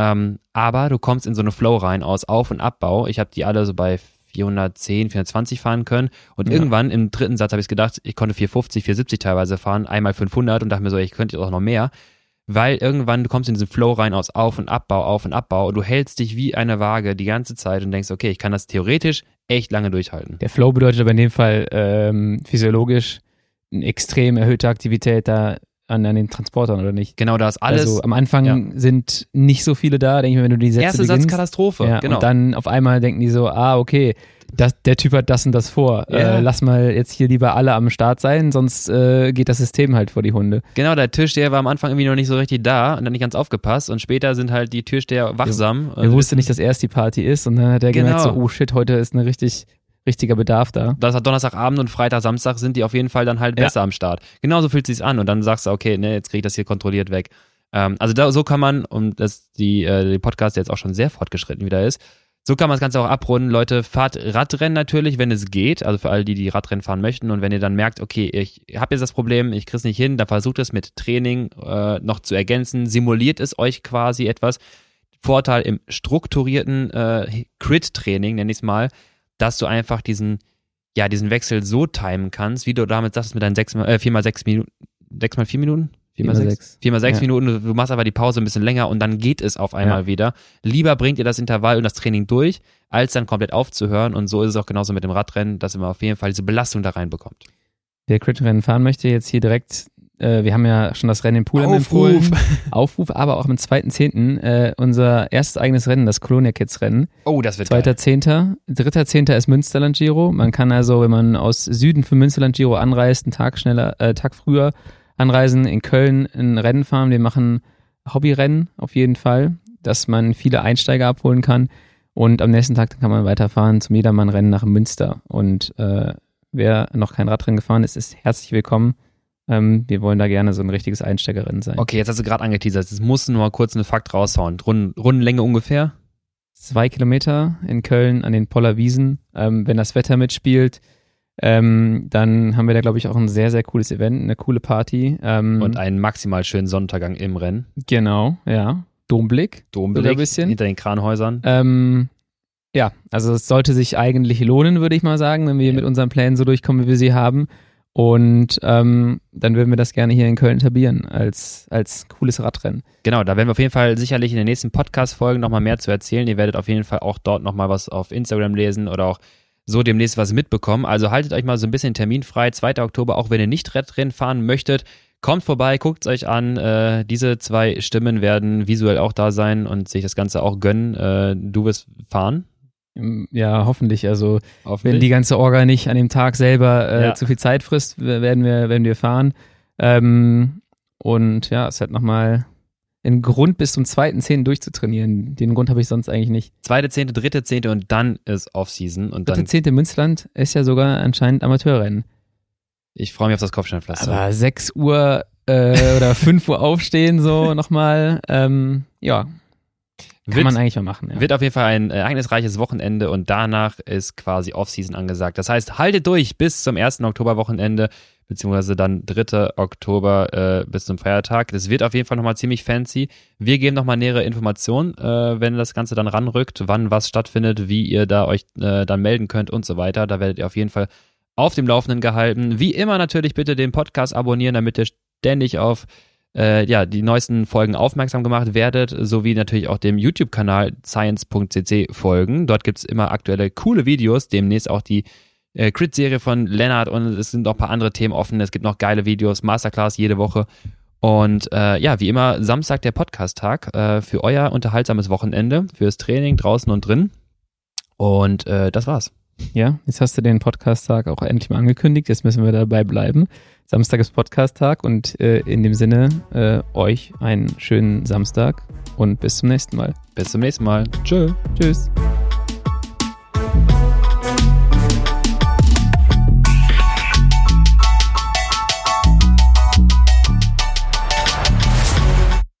Ähm, aber du kommst in so eine Flow rein aus Auf- und Abbau. Ich habe die alle so bei 410, 420 fahren können. Und Ja. irgendwann im dritten Satz habe ich gedacht, ich konnte 450, 470 teilweise fahren, einmal 500 und dachte mir so, ich könnte auch noch mehr. Weil irgendwann du kommst in diesen Flow rein aus Auf- und Abbau, Auf- und Abbau und du hältst dich wie eine Waage die ganze Zeit und denkst, okay, ich kann das theoretisch echt lange durchhalten. Der Flow bedeutet aber in dem Fall ähm, physiologisch eine extrem erhöhte Aktivität da an, an den Transportern, oder nicht? Genau das alles. also am Anfang ja. sind nicht so viele da, denke ich mir, wenn du die Sätze Erste Satz beginnst. Katastrophe, ja, genau. Und dann auf einmal denken die so, ah, okay, das, der Typ hat das und das vor. Ja. Äh, lass mal jetzt hier lieber alle am Start sein, sonst äh, geht das System halt vor die Hunde. Genau, der Türsteher war am Anfang irgendwie noch nicht so richtig da und dann nicht ganz aufgepasst und später sind halt die Türsteher wachsam. Er wusste nicht, dass erst die Party ist und dann hat er gemerkt, Genau. so, oh shit, heute ist ein richtig, richtiger Bedarf da. Das hat Donnerstagabend und Freitag, Samstag sind die auf jeden Fall dann halt Ja. besser am Start. Genauso fühlt sich's an und dann sagst du, okay, ne, jetzt krieg ich das hier kontrolliert weg. Ähm, also da, so kann man, und das die, äh, die Podcast jetzt auch schon sehr fortgeschritten wieder ist, so kann man das Ganze auch abrunden. Leute, fahrt Radrennen natürlich, wenn es geht. Also für alle, die die Radrennen fahren möchten. Und wenn ihr dann merkt, okay, ich habe jetzt das Problem, ich krieg's nicht hin, dann versucht es mit Training äh, noch zu ergänzen. Simuliert es euch quasi etwas. Vorteil im strukturierten äh, Crit-Training, nenn ich's mal, dass du einfach diesen, ja, diesen Wechsel so timen kannst, wie du damit sagst, mit deinen sechs, äh, vier mal sechs Minuten, sechs mal vier Minuten? Viermal Viermal sechs. sechs. Viermal sechs Ja. Minuten, du du machst aber die Pause ein bisschen länger und dann geht es auf einmal Ja. wieder. Lieber bringt ihr das Intervall und das Training durch, als dann komplett aufzuhören. Und so ist es auch genauso mit dem Radrennen, dass man auf jeden Fall diese Belastung da reinbekommt. Wer Crit-Rennen fahren möchte, jetzt hier direkt, äh, wir haben ja schon das Rennen im Pool Aufruf. empfohlen. Aufruf, aber auch am 2.10. Äh, unser erstes eigenes Rennen, das Colonia Kids Rennen. Oh, das wird. Zweiter Zehnter. Dritter Zehnter ist Münsterland Giro. Man kann also, wenn man aus Süden für Münsterland Giro anreist, einen Tag schneller, äh, Tag früher anreisen, in Köln ein Rennen fahren. Wir machen Hobbyrennen auf jeden Fall, dass man viele Einsteiger abholen kann. Und am nächsten Tag kann man weiterfahren zum Jedermann-Rennen nach Münster. Und äh, wer noch kein Radrennen gefahren ist, ist herzlich willkommen. Ähm, wir wollen da gerne so ein richtiges Einsteigerrennen sein. Okay, jetzt hast du gerade angeteasert. Es muss nur mal kurz einen Fakt raushauen. Runden, Rundenlänge ungefähr? zwei Kilometer in Köln an den Poller Wiesen. Ähm, wenn das Wetter mitspielt, ähm, dann haben wir da, glaube ich, auch ein sehr, sehr cooles Event, eine coole Party. Ähm, Und einen maximal schönen Sonnenuntergang im Rennen. genau, ja. Domblick. Sogar ein bisschen. hinter den Kranhäusern. Ähm, ja, also es sollte sich eigentlich lohnen, würde ich mal sagen, wenn wir Ja. mit unseren Plänen so durchkommen, wie wir sie haben. Und ähm, dann würden wir das gerne hier in Köln etablieren als, als cooles Radrennen. Genau, da werden wir auf jeden Fall sicherlich in den nächsten Podcast-Folgen nochmal mehr zu erzählen. Ihr werdet auf jeden Fall auch dort nochmal was auf Instagram lesen oder auch so demnächst was mitbekommen. Also haltet euch mal so ein bisschen terminfrei. 2. Oktober, auch wenn ihr nicht Radrennen fahren möchtet, kommt vorbei, guckt es euch an. Äh, diese zwei Stimmen werden visuell auch da sein und sich das Ganze auch gönnen. Äh, du wirst fahren. Ja, hoffentlich. Also wenn Hoffentlich. die ganze Orga nicht an dem Tag selber äh, Ja. zu viel Zeit frisst, werden wir, werden wir fahren. Ähm, und ja, es hat nochmal einen Grund bis zum zweiten Zehn durchzutrainieren. Den Grund habe ich sonst eigentlich nicht. Zweite, zehnte, dritte, zehnte und dann ist Off-Season und Dritte dann, Zehnte Münsterland ist ja sogar anscheinend Amateurrennen. ich freue mich auf das Kopfsteinpflaster. Aber 6 Uhr äh, oder 5 Uhr aufstehen, so nochmal. Ähm, ja, kann Wird- man eigentlich mal machen. Ja. Wird auf jeden Fall ein äh, ereignisreiches Wochenende und danach ist quasi Off-Season angesagt. Das heißt, haltet durch bis zum 1. Oktoberwochenende, beziehungsweise dann 3. Oktober äh, bis zum Feiertag. Das wird auf jeden Fall nochmal ziemlich fancy. Wir geben nochmal nähere Informationen, äh, wenn das Ganze dann ranrückt, wann was stattfindet, wie ihr da euch äh, dann melden könnt und so weiter. Da werdet ihr auf jeden Fall auf dem Laufenden gehalten. Wie immer natürlich bitte den Podcast abonnieren, damit ihr ständig auf äh, ja, die neuesten Folgen aufmerksam gemacht werdet, sowie natürlich auch dem YouTube-Kanal science.cc folgen. Dort gibt's immer aktuelle coole Videos, demnächst auch die äh, Crit-Serie von Lennart und es sind noch ein paar andere Themen offen. Es gibt noch geile Videos, Masterclass jede Woche. Und äh, ja, wie immer, Samstag der Podcast-Tag äh, für euer unterhaltsames Wochenende, fürs Training draußen und drin. Und äh, das war's. Ja, jetzt hast du den Podcast-Tag auch endlich mal angekündigt. Jetzt müssen wir dabei bleiben. Samstag ist Podcast-Tag und äh, in dem Sinne äh, euch einen schönen Samstag und bis zum nächsten Mal. Bis zum nächsten Mal. Tschö. Tschüss.